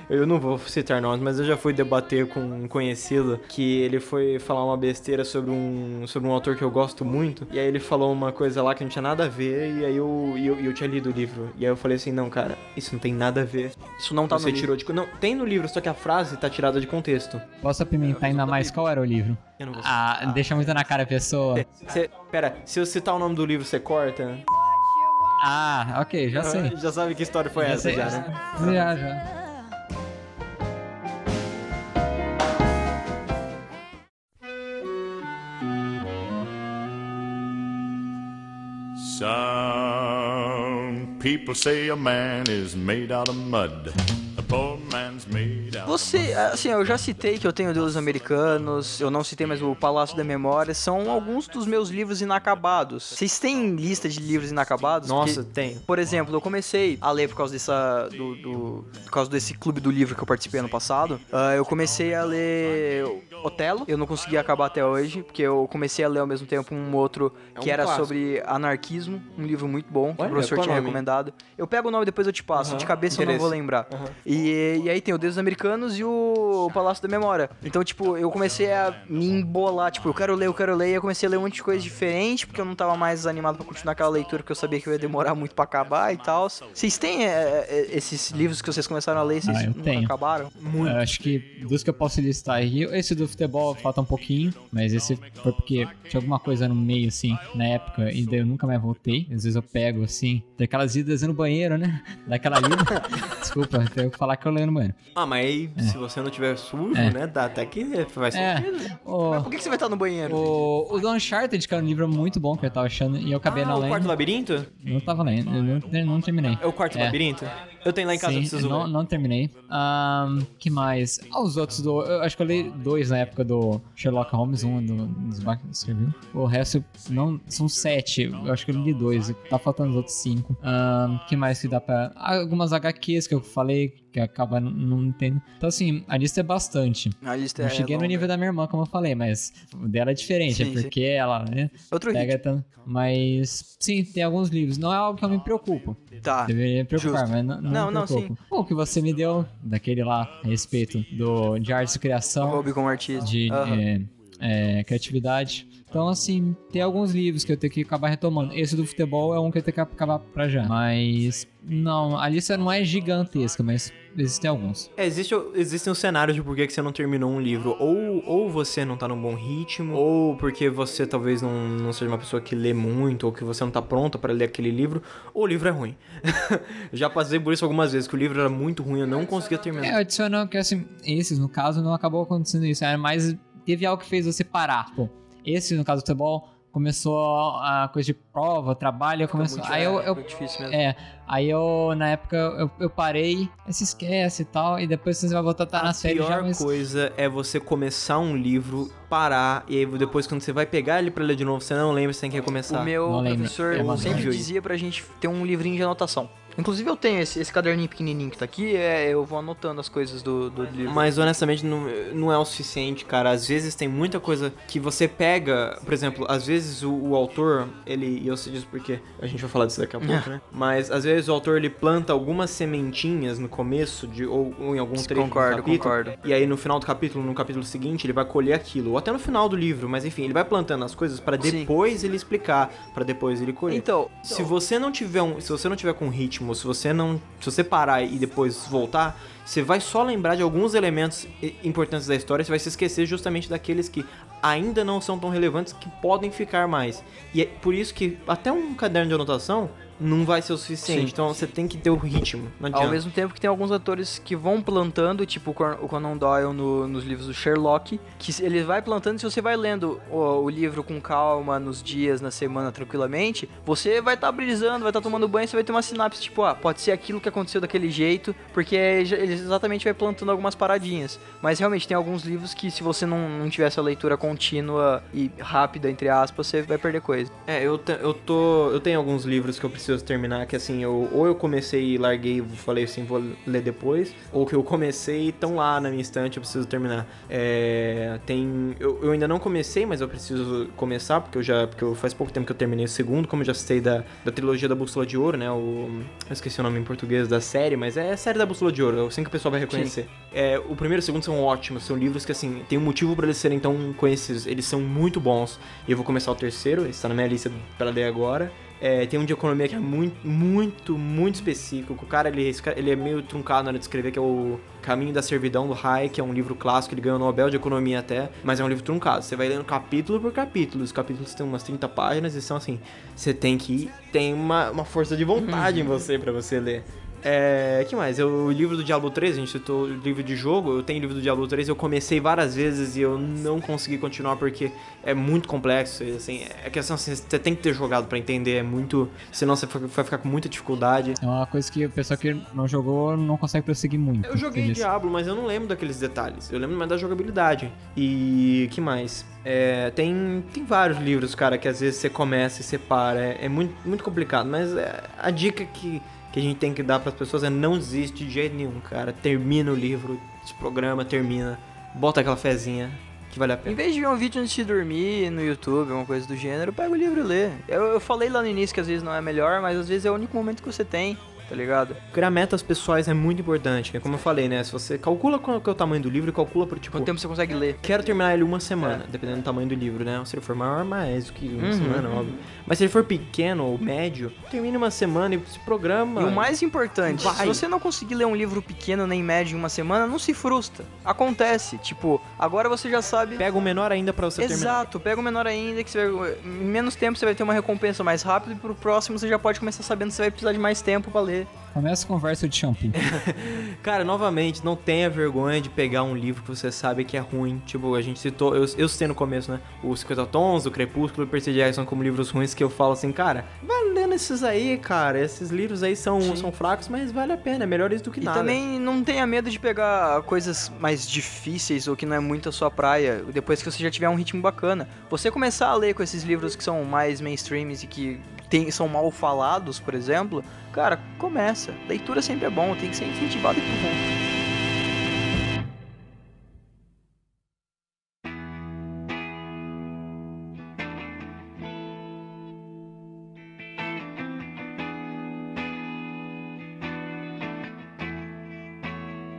eu não vou citar nomes, mas eu já fui debater com um conhecido que ele foi falar uma besteira sobre um, sobre um autor que eu gosto muito. E aí ele falou uma coisa lá que não tinha nada a ver. E aí eu, eu, eu tinha lido o livro. E aí eu falei assim, não, cara, isso não tem nada a ver. Isso não tá Você no tirou de, co- não, tem no livro, só que a frase tá tirada de contexto. Posso apimentar ainda mais qual era o livro? Eu não vou. Ah, deixa muito na cara a pessoa. Cê, pera, se eu citar o nome do livro, você corta? Ah, ok, já sei. [LAUGHS] Já sabe que história foi essa sei. já, né? Já, já. Some people say a man is made out of mud. A poor man's made out Você, assim, eu já citei que eu tenho Deuses Americanos, eu não citei mais o Palácio da Memória, são alguns dos meus livros inacabados. Vocês têm lista de livros inacabados? Nossa, tem. por exemplo, eu comecei a ler por causa dessa. Do, do- por causa desse clube do livro que eu participei ano passado. Ah, eu comecei a ler Otelo, eu não consegui acabar até hoje, porque eu comecei a ler ao mesmo tempo um outro É um que era clássico. sobre anarquismo, um livro muito bom, que Olha, o professor tinha nome? recomendado. Eu pego o nome depois eu te passo, Aham, de cabeça eu não vou interesse. lembrar. Aham. E, e aí tem o Deus Americanos e o Palácio da Memória. Então, tipo, eu comecei a me embolar, tipo, eu quero ler, eu quero ler, e eu comecei a ler um monte de coisa diferente, porque eu não tava mais animado pra continuar aquela leitura, porque eu sabia que eu ia demorar muito pra acabar e tal. Vocês têm é, é, esses livros que vocês começaram a ler, vocês Ah, nunca tenho. acabaram? Eu acho que dos que eu posso listar aí, esse do futebol falta um pouquinho, mas esse foi porque tinha alguma coisa no meio, assim, na época, e daí eu nunca mais voltei. Às vezes eu pego, assim, daquelas idas no banheiro, né? [LAUGHS] Daquela ida. [LAUGHS] Desculpa, tenho que falar que eu leio no banheiro. Ah, mas aí, se você não tiver sujo, É. né, dá até que faz É, sentido. o, Por que, você vai estar no banheiro? o, o Uncharted, que era um livro muito bom que eu tava achando, e eu acabei Ah, não o lendo. quarto labirinto? Não tava lendo, eu não, não terminei. É o quarto É. labirinto? Eu tenho lá em casa, eu Sim, preciso não, não terminei. Ahn, que mais? Ah, os outros do. Eu acho que eu li dois na época do Sherlock Holmes, um do, dos Bach que escreveu. O resto não. São sete. Eu acho que eu li dois. Tá faltando os outros cinco. Ahn, que mais que dá pra. Algumas HQs que eu falei que acaba não- não entendendo. Então, assim, a lista é bastante. A lista Eu é cheguei no longa. nível da minha irmã, como eu falei, mas o dela é diferente, Sim, é porque ela, né? Outro Pega tanto. Mas, sim, tem alguns livros. Não é algo que eu me preocupo. Tá. Deveria me preocupar, Justo. mas não, não, Não, me não, preocupo. O que você me deu daquele lá a respeito do, de arte e criação, Hobby como artista. de é, é, criatividade. Então, assim, tem alguns livros que eu tenho que acabar retomando. Esse do futebol é um que eu tenho que acabar pra já. Mas, não, a lista não é gigantesca, mas existem alguns. É, existe, existem os cenários de por que você não terminou um livro. Ou, ou você não tá num bom ritmo, ou porque você talvez não, não seja uma pessoa que lê muito, ou que você não tá pronta para ler aquele livro, ou o livro é ruim. [LAUGHS] Já passei por isso algumas vezes, que o livro era muito ruim, eu não conseguia terminar. É, adicionando que assim, esses, no caso, não acabou acontecendo isso, mais. Teve algo que fez você parar. Tipo, esse, no caso do futebol, começou a coisa de prova, trabalho, começou. muito- Aí eu, é, eu muito difícil mesmo. É, aí eu, na época, eu, eu parei, se esquece e tal, e depois você vai voltar a estar a na série pior já, mas... coisa é você começar um livro, parar, e aí depois quando você vai pegar ele pra ler de novo, você não lembra, você tem que recomeçar. O meu professor É sempre dizia pra gente ter um livrinho de anotação. Inclusive eu tenho esse, esse caderninho pequenininho que tá aqui, é, eu vou anotando as coisas do, do livro. Mas honestamente não, não é o suficiente, cara. Às vezes tem muita coisa que você pega, por exemplo, às vezes o, o autor, ele, e eu sei disso porque a gente vai falar disso daqui a [LAUGHS] pouco, né? Mas às vezes o autor ele planta algumas sementinhas no começo de ou, ou em algum trecho Concordo, do capítulo. concordo. E aí no final do capítulo, no capítulo seguinte, ele vai colher aquilo, ou até no final do livro, mas enfim, ele vai plantando as coisas pra Sim. depois ele explicar, pra depois ele colher. Então, Se você não tiver um, se você não tiver com ritmo, se você não, se você parar e depois voltar, você vai só lembrar de alguns elementos importantes da história, você vai se esquecer justamente daqueles que ainda não são tão relevantes que podem ficar mais. E é por isso que até um caderno de anotação não vai ser o suficiente. Sim. Então você tem que ter o ritmo. Ao mesmo tempo que tem alguns atores que vão plantando, tipo o Con- o Conan Doyle no- nos livros do Sherlock, que ele vai plantando, se você vai lendo o, o livro com calma, nos dias, na semana, tranquilamente, você vai estar brisando, vai estar tomando banho, você vai ter uma sinapse, tipo, ah, pode ser aquilo que aconteceu daquele jeito, porque já- ele exatamente vai plantando algumas paradinhas. Mas realmente tem alguns livros que se você não, não tiver essa leitura contínua e rápida, entre aspas, você vai perder coisa. É, eu, eu tô. Eu tenho alguns livros que eu preciso terminar, que assim, eu, ou eu comecei e larguei falei assim, vou ler depois, ou que eu comecei e estão lá na minha estante, eu preciso terminar. É, tem. Eu, eu ainda não comecei, mas eu preciso começar, porque eu já. Porque eu, faz pouco tempo que eu terminei o segundo, como eu já citei da, da trilogia da Bússola de Ouro, né? O, eu esqueci o nome em português da série, mas é a série da Bússola de Ouro, sei que o pessoal vai reconhecer. É, o primeiro e o segundo são ótimos, são livros que assim, tem um motivo pra eles serem tão conhecidos, eles são muito bons. E eu vou começar o terceiro, está na minha lista pra ler agora. É, tem um de economia que é muito, muito, muito específico. O cara, ele, cara, ele é meio truncado na hora de escrever, que é o Caminho da Servidão, do Hayek, que é um livro clássico, ele ganhou o Nobel de Economia até, mas é um livro truncado. Você vai lendo capítulo por capítulo, os capítulos têm umas 30 páginas e são assim, você tem que ir, tem uma, uma força de vontade em você pra você ler. É, que mais? Eu, o livro do Diablo 3, a gente citou o livro de jogo, eu tenho o livro do Diablo 3, eu comecei várias vezes e eu não consegui continuar porque é muito complexo, e, assim, é questão assim, você tem que ter jogado pra entender, é muito, senão você vai ficar com muita dificuldade. É uma coisa que o pessoal que não jogou não consegue prosseguir muito. Eu joguei Diablo, mas eu não lembro daqueles detalhes. Eu lembro mais da jogabilidade. E que mais? É, tem, tem vários livros, cara, que às vezes você começa e você para. É, é muito, muito complicado, mas é, a dica que, que a gente tem que dar pras pessoas é não desiste de jeito nenhum, cara. Termina o livro, esse programa, termina. Bota aquela fezinha que vale a Em pena. vez de ver um vídeo antes de dormir no YouTube, alguma coisa do gênero, pega o livro e lê. Eu, eu falei lá no início que às vezes não é melhor, mas às vezes é o único momento que você tem, tá ligado? Criar metas pessoais é muito importante, né? Como eu falei, né? Se você calcula qual é o tamanho do livro calcula por tipo. Quanto tempo você consegue ler? Quero terminar ele uma semana, dependendo do tamanho do livro, né? Se ele for maior, mais do que uma Uhum. semana, óbvio. Mas se ele for pequeno ou médio, termine uma semana e se programa. E o mais importante, Vai. se você não conseguir ler um livro pequeno nem médio em uma semana, não se frustra. Acontece. Tipo, agora você já sabe. Pega o menor ainda pra você terminar. Exato, pega o menor ainda, que você vai, em menos tempo você vai ter uma recompensa mais rápido e pro próximo você já pode começar sabendo que você vai precisar de mais tempo pra ler. Começa com verso de shampoo. [LAUGHS] Cara, novamente, não tenha vergonha de pegar um livro que você sabe que é ruim. Tipo, a gente citou, eu, eu citei no começo, né? Os 50 Tons, o Crepúsculo e o Percy Jackson como livros ruins que eu falo assim, cara, vai lendo esses aí, cara. Esses livros aí são, são fracos, mas vale a pena. É melhor isso do que E nada. também não tenha medo de pegar coisas mais difíceis ou que não é muito a sua praia, depois que você já tiver um ritmo bacana. Você começar a ler com esses livros que são mais mainstreams e que tem, são mal falados, por exemplo, cara, começa. Leitura sempre é bom, tem que ser incentivado e.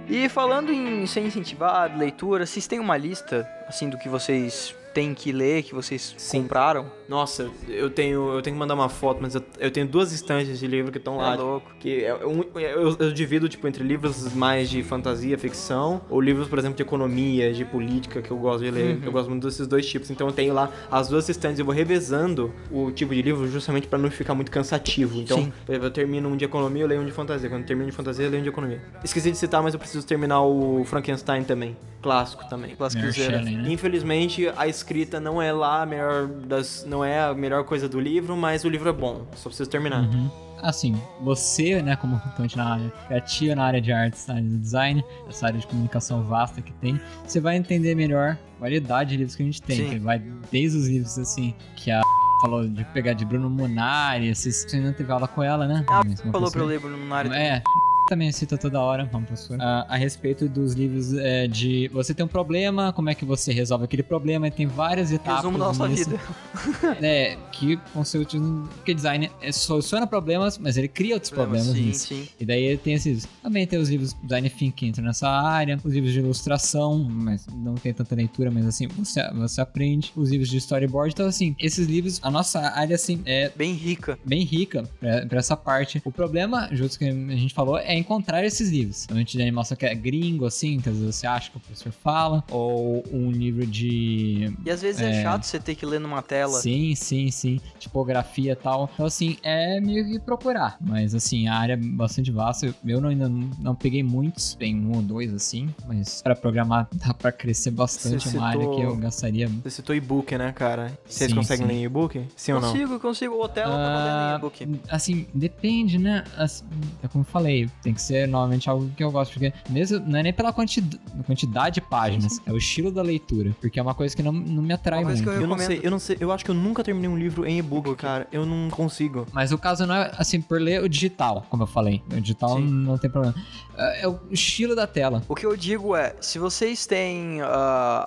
E falando em ser incentivado, leitura, vocês têm uma lista, assim, do que vocês têm que ler, que vocês Sim. compraram? Nossa, eu tenho, eu tenho que mandar uma foto, mas eu, eu tenho duas estantes de livro que estão lá. É louco. Que é, eu, eu, eu, divido, tipo, entre livros mais de fantasia, ficção, ou livros, por exemplo, de economia, de política, que eu gosto de ler. Uhum. Eu gosto muito desses dois tipos. Então eu tenho lá as duas estantes, eu vou revezando o tipo de livro justamente para não ficar muito cansativo. Então, Sim. eu termino um de economia, eu leio um de fantasia. Quando eu termino de fantasia, eu leio um de economia. Esqueci de citar, mas eu preciso terminar o Frankenstein também. Clássico também. Clássico né? Infelizmente, a escrita não é lá a melhor das. não é a melhor coisa do livro, mas o livro é bom. Só preciso terminar. Uhum assim, você, né, como atuante na área criativa, na área de artes, na área de design, essa área de comunicação vasta que tem, você vai entender melhor a variedade de livros que a gente tem. Que vai desde os livros, assim, que a [LAUGHS] falou de pegar de Bruno Munari, você não teve aula com ela, né? Ah, falou pra eu ler Bruno Munari. É, também cita toda hora, vamos professor, a, a respeito dos livros é, de você tem um problema, como é que você resolve aquele problema, e tem várias etapas. Resumo da nossa nisso, vida. [LAUGHS] é, que conceito que design é, soluciona problemas, mas ele cria outros Problema, problemas sim, nisso. Sim. E daí ele tem esses. Também tem os livros design thinking que entram nessa área, os livros de ilustração, mas não tem tanta leitura, mas assim, você, você aprende, os livros de storyboard. Então, assim, esses livros, a nossa área, assim, é. Bem rica. Bem rica pra, pra essa parte. O problema, justo que a gente falou, é encontrar esses livros. Um de animação que é gringo, assim, que às vezes você acha que o professor fala, ou um livro de. E às vezes é, é chato você ter que ler numa tela. Sim, sim, sim. Tipografia e tal. Então, assim, é meio que procurar. Mas, assim, a área é bastante vasta. Eu não, ainda não, não peguei muitos, tem um ou dois, assim, mas para programar [LAUGHS] dá pra crescer bastante. Citou... uma área que eu gastaria. Você citou e-book, né, cara? Vocês sim, conseguem sim. ler e-book? Sim ou não? Consigo, consigo. O hotel uh, tá ah, e-book. Assim, depende, né? Assim, é como eu falei, tem que ser normalmente algo que eu gosto, porque mesmo não é nem pela quantidade, quantidade de páginas, é o estilo da leitura, porque é uma coisa que não, não me atrai muito. Eu, eu, não sei, eu não sei, eu acho que eu nunca terminei um livro em e-book, cara, eu não consigo. Mas o caso não é assim por ler o digital, como eu falei, o digital Sim. não tem problema. É, é o estilo da tela. O que eu digo é, se vocês têm uh,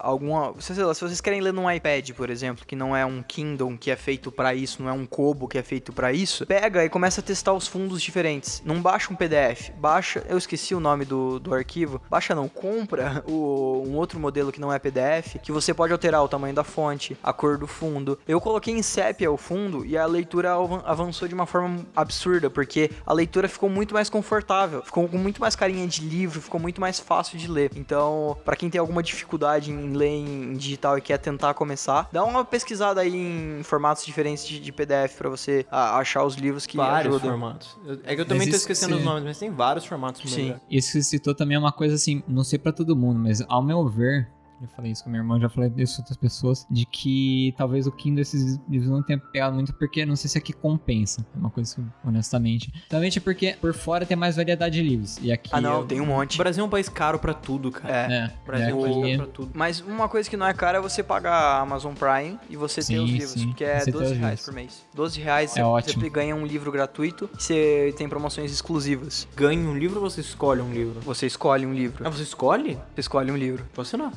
alguma, sei lá, se vocês querem ler num iPad, por exemplo, que não é um Kindle que é feito para isso, não é um Kobo que é feito para isso, pega e começa a testar os fundos diferentes. Não baixa um PDF, baixa, eu esqueci o nome do, do arquivo, baixa não, compra [LAUGHS] o, um outro modelo que não é PDF, que você pode alterar o tamanho da fonte, a cor do fundo. Eu coloquei em sépia o fundo e a leitura avançou de uma forma absurda, porque a leitura ficou muito mais confortável, ficou com muito mais carinha de livro, ficou muito mais fácil de ler. Então, para quem tem alguma dificuldade em ler em digital e quer tentar começar, dá uma pesquisada aí em formatos diferentes de, de PDF para você a, achar os livros que vários ajudam. formatos. É que eu também tô esquecendo os nomes, mas tem vários formatos. Sim. Isso que você citou também é uma coisa assim, não sei para todo mundo, mas ao meu ver, já falei isso com minha irmã, já falei isso com outras pessoas, de que talvez o Kindle esses livros não tenha pegado muito, porque não sei se aqui compensa. É uma coisa que, honestamente. Também porque por fora tem mais variedade de livros. E aqui. Ah, não, eu... tem um monte. O Brasil é um país caro pra tudo, cara. É. é. O Brasil é um país caro pra tudo. Mas uma coisa que não é cara é você pagar a Amazon Prime e você sim, ter os livros, sim. que é você 12 reais por mês. 12 reais é você, você ganha um livro gratuito e você tem promoções exclusivas. Ganha um livro ou você escolhe um livro? Você escolhe um livro. Ah, você escolhe? Você escolhe um livro. Você não.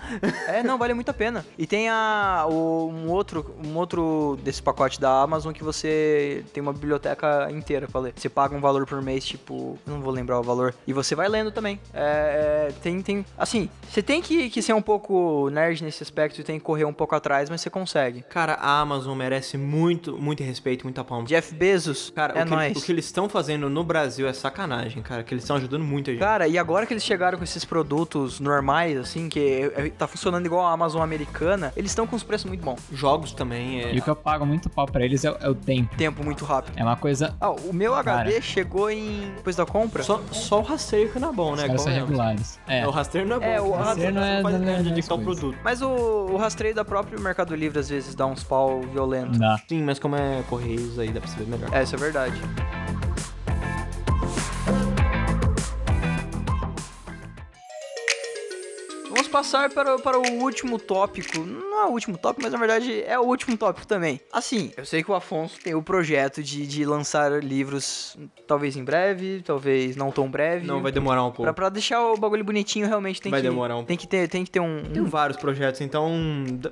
É, não, vale muito a pena. E tem a, o, um, outro, um outro desse pacote da Amazon que você tem uma biblioteca inteira pra ler. Você paga um valor por mês, tipo, não vou lembrar o valor, e você vai lendo também. É, é, tem, tem, assim, você tem que, que ser um pouco nerd nesse aspecto e tem que correr um pouco atrás, mas você consegue. Cara, a Amazon merece muito, muito respeito, muita palma. Jeff Bezos, cara, é o que, nóis. O que eles estão fazendo no Brasil é sacanagem, cara, que eles estão ajudando muito a gente. Cara, e agora que eles chegaram com esses produtos normais, assim, que é, é, tá funcionando igual a Amazon americana, eles estão com os preços muito bons. Jogos também. É... E o que eu pago muito pau pra eles é, é, o tempo. Tempo muito rápido. É uma coisa. Ah, o meu Cara. HD chegou em. depois da compra? Só, só o rastreio que não é bom, né? Os são regulares. É. O rastreio não é bom. É, o rastreio não é. Não é de o produto. Mas o, o rastreio da própria Mercado Livre às vezes dá uns pau violento. Dá. Sim, mas como é Correios aí dá pra saber melhor. É, isso é verdade. Passar para, para o último tópico. Não é o último tópico, mas na verdade é o último tópico também. Assim, eu sei que o Afonso tem o projeto de, de lançar livros, talvez em breve, talvez não tão breve. Não, vai demorar um pouco. Pra, pra deixar o bagulho bonitinho, realmente tem vai que... Vai demorar um tem que ter Tem que ter um... Tem vários projetos, então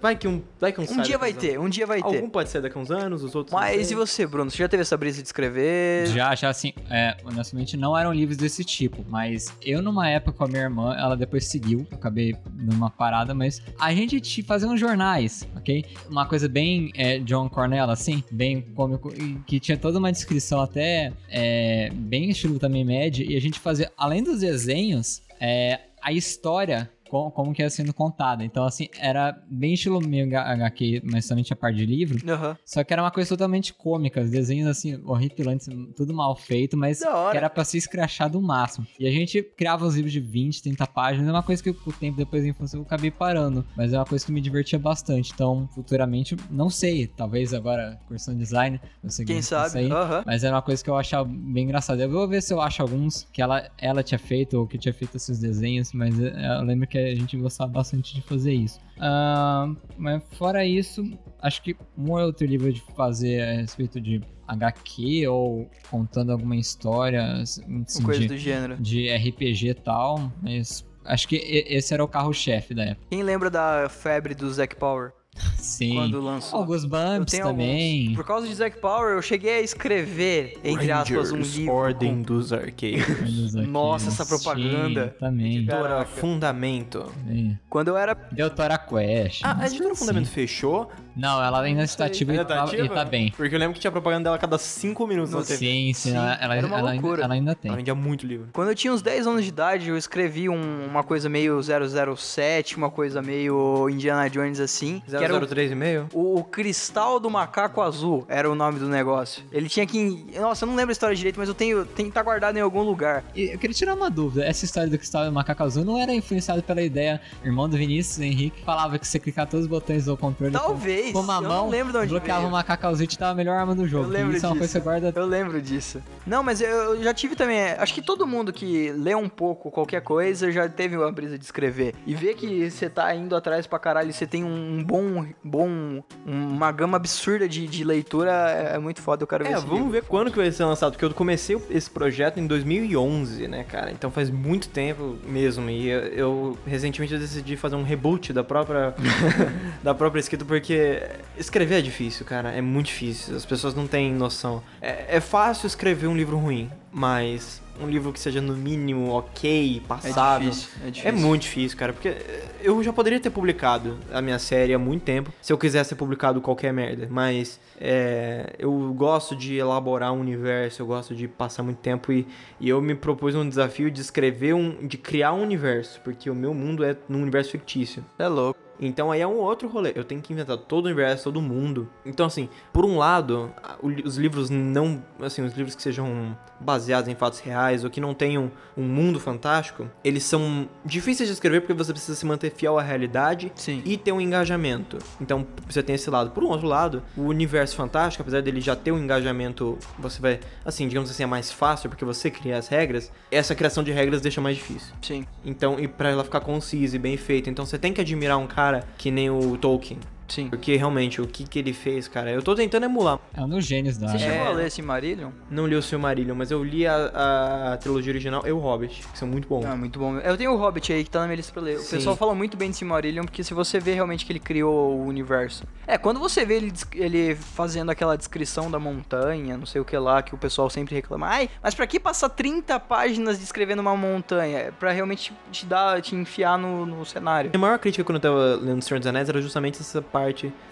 vai que um... Vai que um, um dia vai ter, um dia vai ter. Algum pode ser daqui a uns anos, os outros Mas e você, Bruno? Você já teve essa brisa de escrever? Já, já assim, é, honestamente não eram livros desse tipo, mas eu numa época com a minha irmã, ela depois seguiu, eu acabei numa parada, mas a gente te fazia uns jornais, ok? Uma coisa bem é, John Cornell, assim, bem cômico, que tinha toda uma descrição até é, bem estilo também médio, e a gente fazia, além dos desenhos, é, a história como, como que ia sendo contada. Então, assim, era bem estilo meio HQ, mas somente a parte de livro. Uhum. Só que era uma coisa totalmente cômica. Os desenhos, assim, horripilantes, tudo mal feito, mas que era pra ser escrachado o máximo. E a gente criava os livros de 20, 30 páginas. É uma coisa que o tempo depois da infância eu acabei parando. Mas é uma coisa que me divertia bastante. Então, futuramente, não sei. Talvez agora, cursando design, eu sei Quem sabe? Uhum. Mas era uma coisa que eu achava bem engraçada. Eu vou ver se eu acho alguns que ela, ela tinha feito ou que tinha feito esses desenhos. Mas eu lembro que a gente gostava bastante de fazer isso. Uh, mas fora isso, acho que um outro livro de fazer a respeito de HQ ou contando alguma história assim, coisa de, do gênero de RPG e tal, mas acho que esse era o carro-chefe da época. Quem lembra da febre do Zack Power? Sim. Quando lançou. Alguns bumps também. Alguns. Por causa de Zack Power, eu cheguei a escrever, entre Rangers, aspas, um livro. Ordem com... dos Arqueiros. Nossa, essa propaganda. Sim, também. Editora Fundamento. Sim. Quando eu era. Doutora Quest. Ah, a editora Fundamento fechou? Não, ela ainda está ativa e, tá, e tá bem. Porque eu lembro que tinha propaganda dela a cada 5 minutos na TV. Sim, sim, ela, ela, ela, ainda, ela, ainda, tem. Ela vendia muito livro. Quando eu tinha uns 10 anos de idade, eu escrevi um, uma coisa meio 007, uma coisa meio Indiana Jones assim. 003,5? O, o Cristal do Macaco Azul era o nome do negócio. Ele tinha que. Nossa, eu não lembro a história direito, mas eu tenho. Tem que estar tá guardado em algum lugar. E eu queria tirar uma dúvida. Essa história do Cristal do Macaco Azul não era influenciada pela ideia, irmão do Vinícius Henrique, falava que você clicar todos os botões do controle Talvez. com, com uma mão, lembro de onde bloqueava o Macaco Azul e te dava a melhor arma do jogo. Eu lembro isso disso. é uma coisa que você guarda. Eu lembro disso. Não, mas eu, eu já tive também. Acho que todo mundo que lê um pouco qualquer coisa já teve uma brisa de escrever. E ver que você tá indo atrás pra caralho, você tem um bom. Bom uma gama absurda de, de leitura, é, é muito foda. Eu quero ver É, vamos livro. ver quando que vai ser lançado. Porque eu comecei esse projeto em 2011, né, cara? Então faz muito tempo mesmo. E eu, eu recentemente eu decidi fazer um reboot da própria, [LAUGHS] da própria escrita, porque escrever é difícil, cara. É muito difícil. As pessoas não têm noção. É, é fácil escrever um livro ruim, mas um livro que seja no mínimo ok, passável. É difícil, é difícil. É muito difícil, cara, porque eu já poderia ter publicado a minha série há muito tempo, se eu quisesse ter publicado qualquer merda, mas é, eu gosto de elaborar um universo, eu gosto de passar muito tempo e, e eu me propus um desafio de escrever um, de criar um universo, porque o meu mundo é num universo fictício. É louco. Então aí é um outro rolê. Eu tenho que inventar todo o universo, todo mundo. Então assim, por um lado, os livros não, assim, os livros que sejam baseados em fatos reais ou que não tenham um mundo fantástico, eles são difíceis de escrever porque você precisa se manter fiel à realidade Sim. e ter um engajamento. Então você tem esse lado. Por um outro lado, o universo fantástico, apesar dele já ter um engajamento, você vai, assim, digamos assim, é mais fácil porque você cria as regras. Essa criação de regras deixa mais difícil. Sim. Então, e para ela ficar concisa e bem feita, então você tem que admirar um cara que nem o Tolkien. Sim. Porque realmente, o que, que ele fez, cara, eu tô tentando emular. É um dos gênios da Você área. chegou É. a ler esse Marillion? Não li o Silmarillion, mas eu li a, a trilogia original e o Hobbit, que são muito bons. Ah, muito bom. Eu tenho o Hobbit aí que tá na minha lista pra ler. O Sim. pessoal fala muito bem de Silmarillion, porque se você vê realmente que ele criou o universo. É, quando você vê ele, ele fazendo aquela descrição da montanha, não sei o que lá, que o pessoal sempre reclama. Ai, mas pra que passar 30 páginas descrevendo uma montanha? É pra realmente te dar, te enfiar no, no cenário. A maior crítica quando eu tava lendo Senhor dos Anéis era justamente essa parte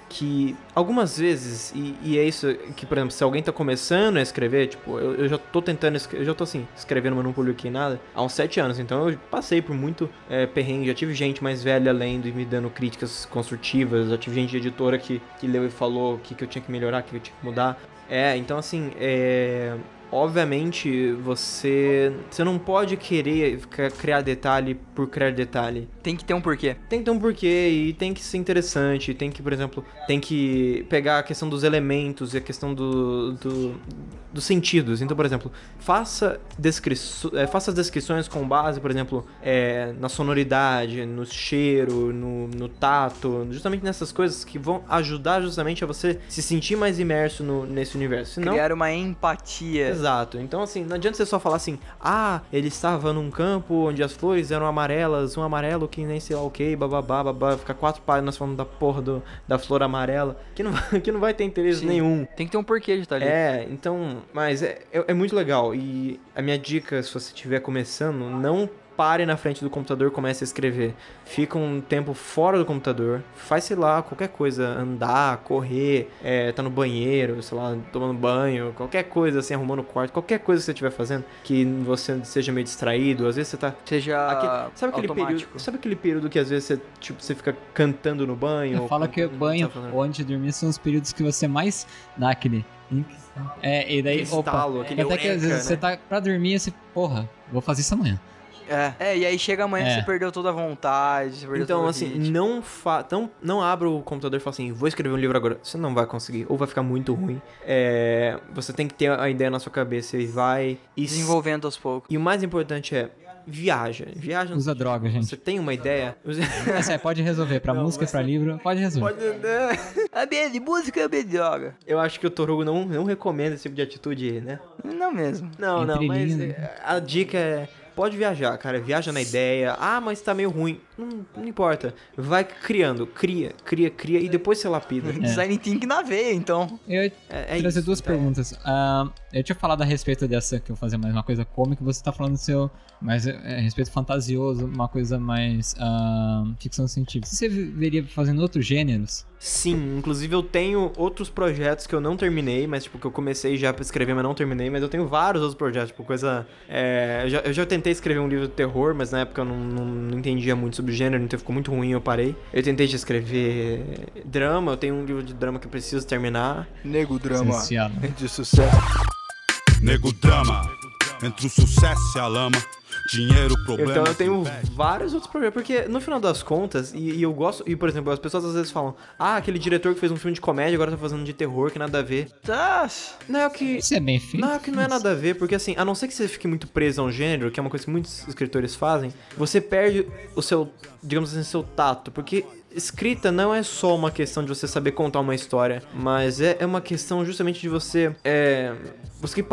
que algumas vezes, e, e é isso que, por exemplo, se alguém tá começando a escrever, tipo, eu, eu já tô tentando, eu já tô assim, escrevendo, mas não publiquei nada, há uns sete anos, então eu passei por muito é, perrengue, já tive gente mais velha lendo e me dando críticas construtivas, já tive gente de editora que, que leu e falou o que, que eu tinha que melhorar, o que eu tinha que mudar. É, então assim, é, obviamente você você não pode querer criar detalhe por criar detalhe. Tem que ter um porquê. Tem que ter um porquê e tem que ser interessante, tem que, por exemplo, tem que pegar a questão dos elementos e a questão do, do- dos sentidos. Então, por exemplo, faça, descri é, faça as descrições com base, por exemplo, é, na sonoridade, no cheiro, no, no tato, justamente nessas coisas que vão ajudar justamente a você se sentir mais imerso no- nesse universo. Senão, Criar uma empatia. Exato. Então, assim, não adianta você só falar assim, ah, ele estava num campo onde as flores eram amarelas, um amarelo que nem sei lá o que, bababá, babá, ficar quatro páginas falando da porra do, da flor amarela, que não, vai- [LAUGHS] que não vai ter interesse Sim. nenhum. Tem que ter um porquê de estar ali. É, então, mas é, é, é muito legal. E a minha dica, se você estiver começando, não pare na frente do computador e comece a escrever. Fica um tempo fora do computador, faz, sei lá, qualquer coisa, andar, correr, é, tá no banheiro, sei lá, tomando banho, qualquer coisa assim, arrumando o quarto, qualquer coisa que você estiver fazendo, que você seja meio distraído, às vezes você tá... Seja Aquele- sabe, aquele período, sabe aquele período que às vezes você, tipo, você fica cantando no banho? ou- Fala que o banho Tá ou antes de dormir são os períodos que você mais dá aquele. É, e daí, Aquele opa. estalo, aquele Até que às eureka, vezes você né? tá pra dormir e você, porra, vou fazer isso amanhã. É. é, e aí chega amanhã É. você perdeu toda a vontade, você perdeu Então, assim, não, fa não, não abra o computador e fala assim, vou escrever um livro agora. Você não vai conseguir, ou vai ficar muito ruim. É, você tem que ter a ideia na sua cabeça e vai... E, Desenvolvendo aos poucos. e o mais importante é, viaja. Viaja Usa droga, gente. Você tem uma ideia... Essa é, pode resolver. Pra Não, música e mas pra livro, pode resolver. Pode... A B de música é B de droga. Eu acho que o Torugo não, não recomenda esse tipo de atitude, né? Não mesmo. Não, não, Entre mas linhas, é, a dica é... Pode viajar, cara. Viaja na ideia. Ah, mas tá meio ruim. Não, não importa. Vai criando. Cria, cria, cria. E depois você lapida. [LAUGHS] Design thinking na veia, então. Eu ia É, é trazer isso, duas então. perguntas. Ah, eu tinha falado a respeito dessa, que eu fazer mais uma coisa cômica, você tá falando do seu. Mas é, é, a respeito fantasioso, uma coisa mais ah, ficção científica. Você veria fazendo outros gêneros? Sim, inclusive eu tenho outros projetos que eu não terminei, mas tipo, que eu comecei já pra escrever, mas não terminei, mas eu tenho vários outros projetos, tipo, coisa. é, eu, já, eu já tentei escrever um livro de terror, mas na época eu não, não, não entendia muito sobre o gênero, então ficou muito ruim, eu parei. Eu tentei já escrever drama, eu tenho um livro de drama que eu preciso terminar. Nego Licenciado. de sucesso. Nego drama, entre o sucesso e a lama, dinheiro, problema. Então eu tenho vários outros projetos, porque no final das contas, e, e eu gosto, e por exemplo, as pessoas às vezes falam, ah, aquele diretor que fez um filme de comédia agora tá fazendo de terror, que nada a ver. Tá. Não é o que. Isso é bem feito. Não, é que não é nada a ver, porque assim, a não ser que você fique muito preso a um gênero, que é uma coisa que muitos escritores fazem, você perde o seu, digamos assim, seu tato, porque escrita não é só uma questão de você saber contar uma história, mas é, é uma questão justamente de você, é, você,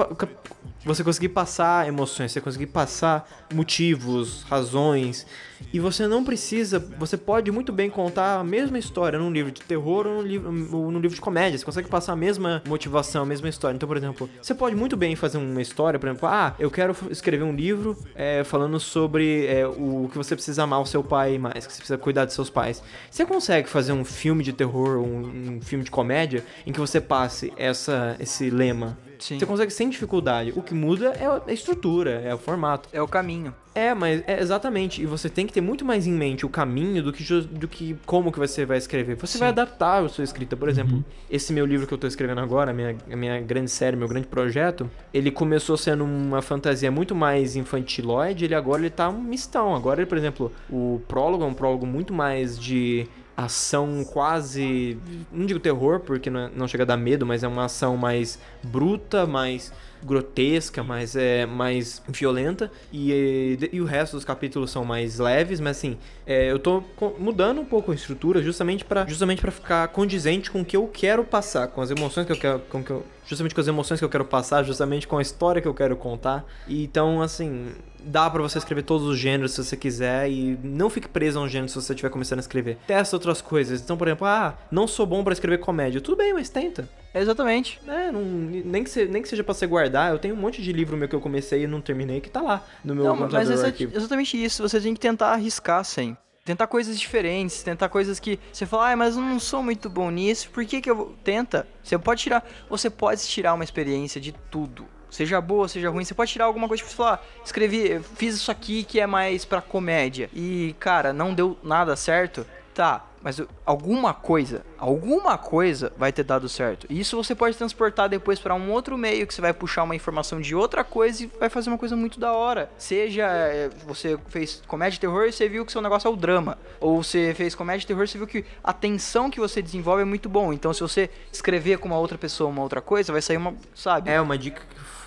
você conseguir passar emoções, você conseguir passar motivos, razões, e você não precisa, você pode muito bem contar a mesma história num livro de terror ou num livro, ou num livro de comédia. Você consegue passar a mesma motivação, a mesma história. Então, por exemplo, você pode muito bem fazer uma história, por exemplo, ah, eu quero escrever um livro é, falando sobre é, o que você precisa amar o seu pai mais, que você precisa cuidar dos seus pais. Você consegue fazer um filme de terror, um, um filme de comédia, em que você passe essa, esse lema. Sim. Você consegue sem dificuldade. O que muda é a estrutura, é o formato. É o caminho. É, mas é exatamente. E você tem que ter muito mais em mente o caminho do que, do que como que você vai escrever. Você vai adaptar a sua escrita. Por exemplo, esse meu livro que eu tô escrevendo agora, a minha, a minha grande série, meu grande projeto, ele começou sendo uma fantasia muito mais infantiloide, ele agora ele tá um mistão. Agora, ele, por exemplo, o prólogo é um prólogo muito mais de ação quase. Não digo terror, porque não, é- não chega a dar medo, mas é uma ação mais bruta, mais grotesca, mais, é, mais violenta. E, e, o resto dos capítulos são mais leves, mas assim, é, eu tô mudando um pouco a estrutura justamente para justamente para ficar condizente com o que eu quero passar, com as emoções que eu quero. Com que eu, justamente com as emoções que eu quero passar, justamente com a história que eu quero contar. E, então, assim, dá pra você escrever todos os gêneros se você quiser e não fique preso a um gênero se você estiver começando a escrever. Testa outras coisas. Então, por exemplo, ah, não sou bom pra escrever comédia. Tudo bem, mas tenta. Exatamente. É, não, nem, que se- nem que seja pra você guardar. Eu tenho um monte de livro meu que eu comecei e não terminei que tá lá no meu Não, computador mas é exatamente isso. Você tem que tentar arriscar sempre. Tentar coisas diferentes, tentar coisas que você fala, ah, mas eu não sou muito bom nisso, por que que eu vou... Tenta. Você pode tirar, você pode tirar uma experiência de tudo. Seja boa, seja ruim, você pode tirar alguma coisa, tipo, falar, escrevi, eu fiz isso aqui que é mais pra comédia. E, cara, não deu nada certo. Tá, mas alguma coisa, alguma coisa vai ter dado certo. E isso você pode transportar depois pra um outro meio que você vai puxar uma informação de outra coisa e vai fazer uma coisa muito da hora. Seja é, você fez comédia e terror e você viu que seu negócio é o drama, ou você fez comédia e terror e você viu que a tensão que você desenvolve é muito bom. Então se você escrever com uma outra pessoa uma outra coisa, vai sair uma, sabe? É, uma dica,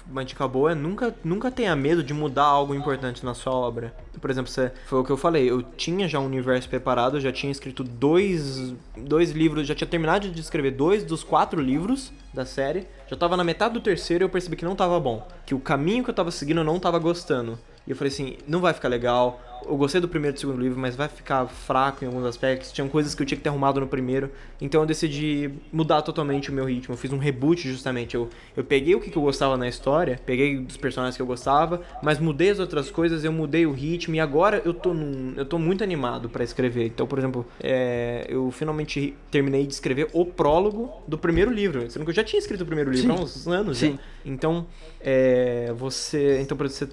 uma dica boa é nunca, nunca tenha medo de mudar algo importante na sua obra. Por exemplo, você, foi o que eu falei, eu tinha já um universo preparado, já tinha escrito dois, dois livros, já tinha terminado de escrever dois dos quatro livros da série. Já tava na metade do terceiro e eu percebi que não tava bom. Que o caminho que eu tava seguindo eu não tava gostando. E eu falei assim, não vai ficar legal, Eu gostei do primeiro e do segundo livro, mas vai ficar fraco em alguns aspectos. Tinham coisas que eu tinha que ter arrumado no primeiro. Então eu decidi mudar totalmente o meu ritmo. Eu fiz um reboot justamente. Eu, eu peguei o que, que eu gostava na história, peguei dos personagens que eu gostava, mas mudei as outras coisas, eu mudei o ritmo e agora eu tô num, eu tô muito animado para escrever. Então, por exemplo, é, eu finalmente terminei de escrever o prólogo do primeiro livro. Sendo que eu já tinha escrito o primeiro livro Sim. há uns anos. Sim. Já. Então, é, você. Então, você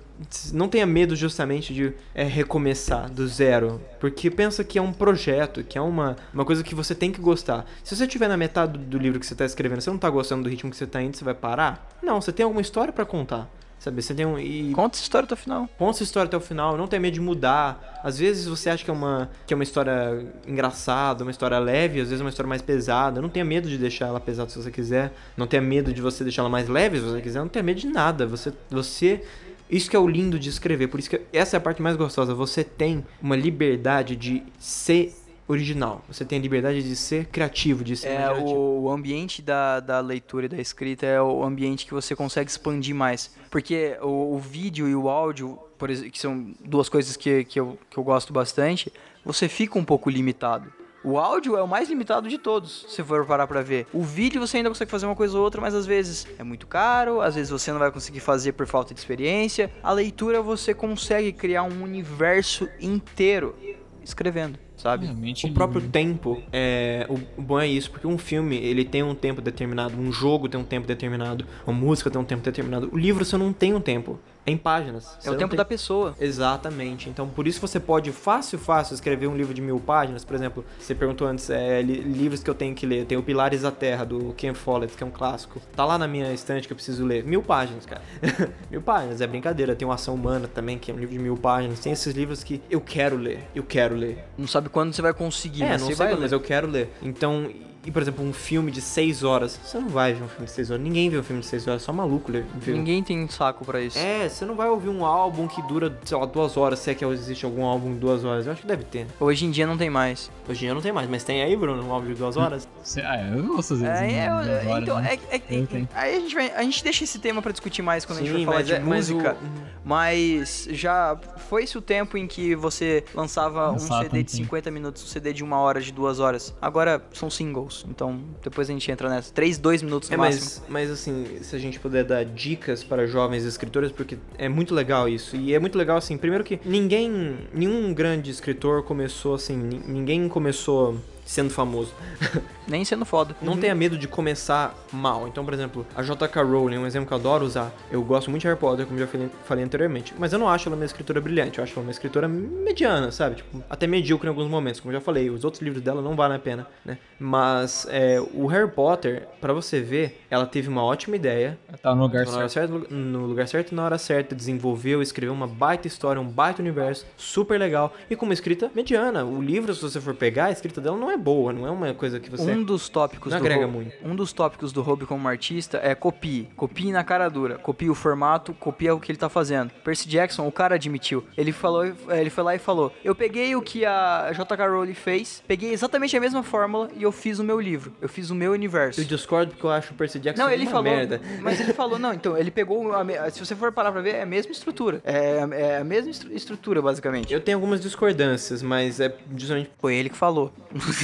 não tenha medo justamente de é, recomeçar do zero. Porque pensa que é um projeto, que é uma, uma coisa que você tem que gostar. Se você estiver na metade do livro que você está escrevendo, você não está gostando do ritmo que você está indo, você vai parar? Não, você tem alguma história para contar. Sabe, você tem um. E... Conta essa história até o final. Conta essa história até o final, não tenha medo de mudar. Às vezes você acha que é uma, que é uma história engraçada, uma história leve, às vezes é uma história mais pesada. Não tenha medo de deixar ela pesada se você quiser. Não tenha medo de você deixar ela mais leve se você quiser. Não tenha medo de nada. Você. você isso que é o lindo de escrever, por isso que essa é a parte mais gostosa. Você tem uma liberdade de ser original. Você tem a liberdade de ser criativo, de ser É, o, o, ambiente da, da leitura e da escrita é o ambiente que você consegue expandir mais. Porque o, o vídeo e o áudio, por exemplo, que são duas coisas que, que, eu, que eu gosto bastante, você fica um pouco limitado. O áudio é o mais limitado de todos, se for parar pra ver. O vídeo você ainda consegue fazer uma coisa ou outra, mas às vezes é muito caro, às vezes você não vai conseguir fazer por falta de experiência. A leitura você consegue criar um universo inteiro escrevendo sabe? o próprio tempo, é, o, o, bom é isso, porque um filme, ele tem um tempo determinado, um jogo tem um tempo determinado, uma música tem um tempo determinado. O livro você não tem um tempo em páginas. É o tempo tem... da pessoa. Exatamente. Então, por isso você pode fácil, fácil escrever um livro de mil páginas. Por exemplo, você perguntou antes, é, li livros que eu tenho que ler. Eu tenho Pilares da Terra, do Ken Follett, que é um clássico. Tá lá na minha estante que eu preciso ler. Mil páginas, cara. [LAUGHS] mil páginas, é brincadeira. Tem o Ação Humana também, que é um livro de mil páginas. Tem esses livros que eu quero ler. Eu quero ler. Não sabe quando você vai conseguir, é, não você sei vai ler. mas eu quero ler. Então, e, por exemplo, um filme de 6 horas. Você não vai ver um filme de 6 horas. Ninguém vê um filme de 6 horas. Só maluco ver. Ninguém tem saco para isso. É, você não vai ouvir um álbum que dura, sei lá, duas horas. Se é que existe algum álbum de duas horas. Eu acho que deve ter. Hoje em dia não tem mais. Hoje em dia não tem mais. Mas tem aí, Bruno, um álbum de duas horas? [LAUGHS] ah, eu ouço às vezes. É, é, horas, então, né? é, é, é aí a gente, vai, a gente deixa esse tema para discutir mais quando Sim, a gente for falar de é, música. Mas, o... mas, já foi-se o tempo em que você lançava um CD de 50 minutos, um CD de uma hora, de duas horas. Agora são singles. Então, depois a gente entra nessa. 3, 2 minutos no é, máximo. Mas, mas assim, se a gente puder dar dicas para jovens escritores, porque é muito legal isso. E é muito legal, assim, primeiro que ninguém, nenhum grande escritor começou assim, ninguém começou sendo famoso. [LAUGHS] Nem sendo foda. Não uhum. tenha medo de começar mal. Então, por exemplo, a J.K. Rowling, um exemplo que eu adoro usar. Eu gosto muito de Harry Potter, como já falei anteriormente. Mas eu não acho ela uma escritora brilhante. Eu acho ela uma escritora mediana, sabe? Tipo, até medíocre em alguns momentos, como eu já falei. Os outros livros dela não valem a pena, né? Mas é, o Harry Potter, para você ver, ela teve uma ótima ideia. Ela tá no lugar certo. certo. No lugar certo na hora certa. Desenvolveu, escreveu uma baita história, um baita universo, super legal. E com uma escrita mediana. O livro, se você for pegar, a escrita dela não é boa, não é uma coisa que você. Um dos tópicos não do agrega muito. Um dos tópicos do hobby como artista é copie. Copie na cara dura. Copie o formato, copia o que ele tá fazendo. Percy Jackson, o cara admitiu. Ele falou, ele foi lá e falou: Eu peguei o que a J.K. Rowling fez, peguei exatamente a mesma fórmula e eu fiz o meu livro. Eu fiz o meu universo. Eu discordo porque eu acho o Percy Jackson não, ele uma falou, merda. Mas ele [LAUGHS] falou, não, então, ele pegou. A, se você for parar pra ver, é a mesma estrutura. É, é a mesma estrutura, basicamente. Eu tenho algumas discordâncias, mas é justamente. Foi ele que falou. [LAUGHS]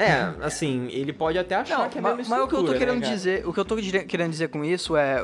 É, assim, ele pode até achar não, que é a mesma Mas o que eu tô querendo né, dizer, o que eu tô querendo dizer com isso é,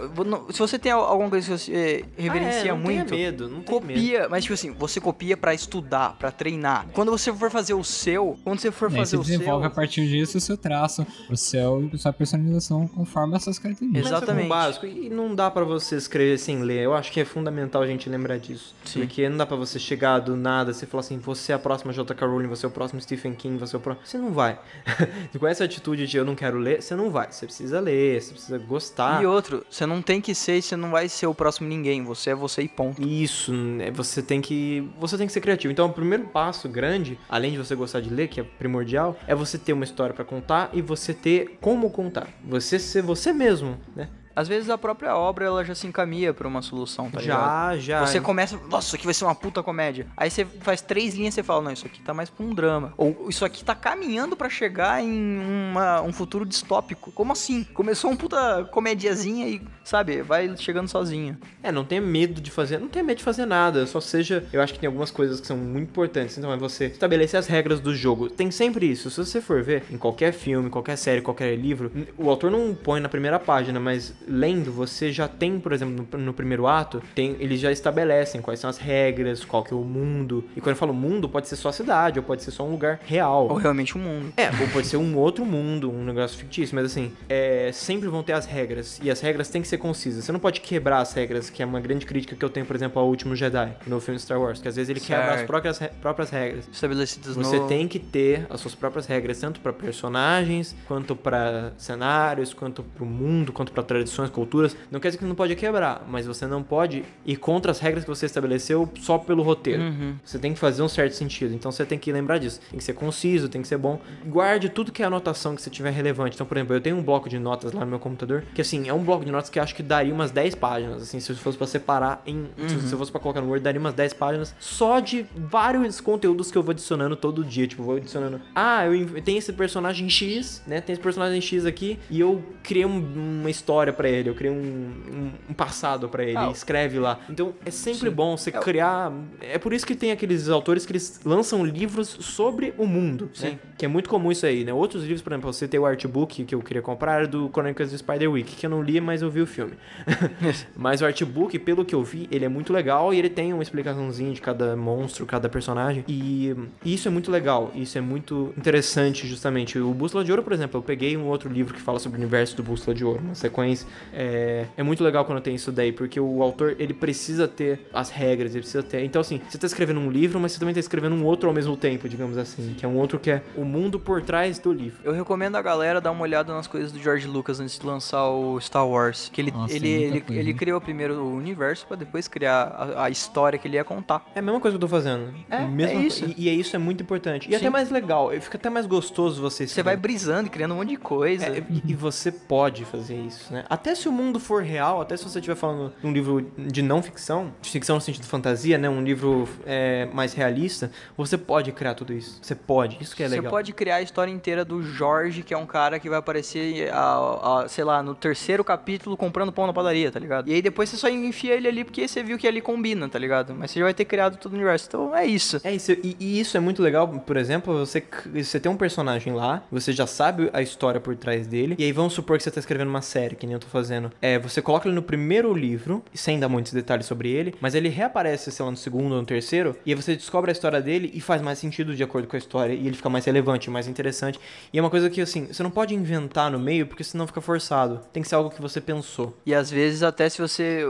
se você tem alguma coisa que você reverencia ah, é, não muito, medo, não copia, medo. mas tipo assim, você copia para estudar, para treinar. Quando você for fazer o seu, quando você for fazer o seu, desenvolve a partir disso o seu traço, o seu, a sua personalização conforme essas características. Exatamente. É básico e não dá para você escrever sem ler. Eu acho que é fundamental a gente lembrar disso. Sim. Porque não dá para você chegar do nada, você falar assim, você é a próxima J.K. Rowling, você é o próximo Stephen King, você é o próximo, você não vai. [LAUGHS] com essa atitude de eu não quero ler, você não vai. Você precisa ler, você precisa gostar. E outro, você não tem que ser, você não vai ser o próximo ninguém. Você é você e ponto. Isso, né? você tem que. Você tem que ser criativo. Então, o primeiro passo grande, além de você gostar de ler, que é primordial, é você ter uma história para contar e você ter como contar. Você ser você mesmo, né? Às vezes a própria obra ela já se encaminha pra uma solução, tá ligado? já, já. Você começa, nossa, isso aqui vai ser uma puta comédia. Aí você faz três linhas e você fala, não, isso aqui tá mais pra um drama. Ou isso aqui tá caminhando pra chegar em uma- um futuro distópico. Como assim? Começou um puta comediazinha e, sabe, vai chegando sozinho. É, não tenha medo de fazer, não tenha medo de fazer nada, só seja, eu acho que tem algumas coisas que são muito importantes, então é você estabelecer as regras do jogo. Tem sempre isso, se você for ver em qualquer filme, qualquer série, qualquer livro, o autor não põe na primeira página, mas lendo, você já tem, por exemplo, no, no primeiro ato, tem, eles já estabelecem quais são as regras, qual que é o mundo. E quando eu falo mundo, pode ser só a cidade, ou pode ser só um lugar real. Ou realmente um mundo. É, ou pode ser um outro mundo, um negócio fictício, mas assim, é, sempre vão ter as regras, e as regras têm que ser concisas. Você não pode quebrar as regras, que é uma grande crítica que eu tenho, por exemplo, ao último Jedi, no filme Star Wars, que às vezes ele quebra as Certo. próprias, próprias regras. Estabelecidos Você no... tem que ter as suas próprias regras, tanto pra personagens, quanto pra cenários, quanto pro mundo, quanto pra tradições, culturas. Não quer dizer que não pode quebrar, mas você não pode ir contra as regras que você estabeleceu só pelo roteiro. Você tem que fazer um certo sentido. Então você tem que lembrar disso. Tem que ser conciso, tem que ser bom. Guarde tudo que é anotação que você tiver relevante. Então, por exemplo, eu tenho um bloco de notas lá no meu computador, que assim, é um bloco de notas que acho que daria umas 10 páginas, assim, se fosse pra separar em, se- se eu fosse pra colocar no Word, daria umas 10 páginas só de vários conteúdos que eu vou adicionando todo dia, tipo, vou adicionando, ah, eu tem esse personagem X, né? Tem esse personagem X aqui e eu criei um- uma história pra ele, eu criei um, um- um passado pra ele, Ah, escreve lá. Então, é sempre bom você É criar, é por isso que tem aqueles autores que eles lançam livros sobre o mundo, né? Sim. Que é muito comum isso aí, né? Outros livros, por exemplo, você tem o artbook que eu queria comprar, era do Chronicles of Spider-Week, que eu não li, mas eu vi o filme. [LAUGHS] mas o artbook, pelo que eu vi, ele é muito legal e ele tem uma explicaçãozinha de cada monstro, cada personagem. E e isso é muito legal, isso é muito interessante, justamente. O Bússola de Ouro, por exemplo, eu peguei um outro livro que fala sobre o universo do Bússola de Ouro, uma sequência. É, é muito legal quando tem isso daí, porque o autor, ele precisa ter as regras, ele precisa ter... Então, assim, você tá escrevendo um livro, mas você também tá escrevendo um outro ao mesmo tempo, digamos assim, que é um outro que é o mundo por trás do livro. Eu recomendo a galera dar uma olhada nas coisas do George Lucas antes de lançar o Star Wars. Que ele, Nossa, ele, ele, coisa. ele criou primeiro o universo pra depois criar a, a história que ele ia contar. É a mesma coisa que eu tô fazendo. É, Mesma é isso. E, e é isso é muito importante. E Sim. até mais legal, e fica até mais gostoso você Você vai brisando e criando um monte de coisa. É, e, e você pode fazer isso, né? Até se o mundo for real, até se você estiver falando de um livro de não ficção, de ficção no sentido fantasia, né? Um livro é, mais realista, você pode criar tudo isso. Você pode, isso que é Você legal. pode criar a história inteira do Jorge, que é um cara que vai aparecer, a, a- sei lá, no terceiro capítulo comprando pão na padaria, tá ligado? E aí depois você só enfia ele ali porque você viu que ali combina, tá ligado? Mas você já vai ter criado todo o universo. Então é isso. É isso, e, e isso é muito legal, por exemplo, você, você tem um personagem lá, você já sabe a história por trás dele, e aí vamos supor que você tá escrevendo uma série, que nem eu tô fazendo. É, você coloca ele no primeiro livro, sem dar muitos detalhes sobre ele, mas ele reaparece, sei lá, no segundo ou no terceiro, e aí você descobre a história dele e faz mais sentido de acordo com a história, e ele fica mais relevante, mais interessante. E é uma coisa que, assim, você não pode inventar no meio, porque senão fica forçado. Tem que ser algo que você pensou. E às vezes, até se você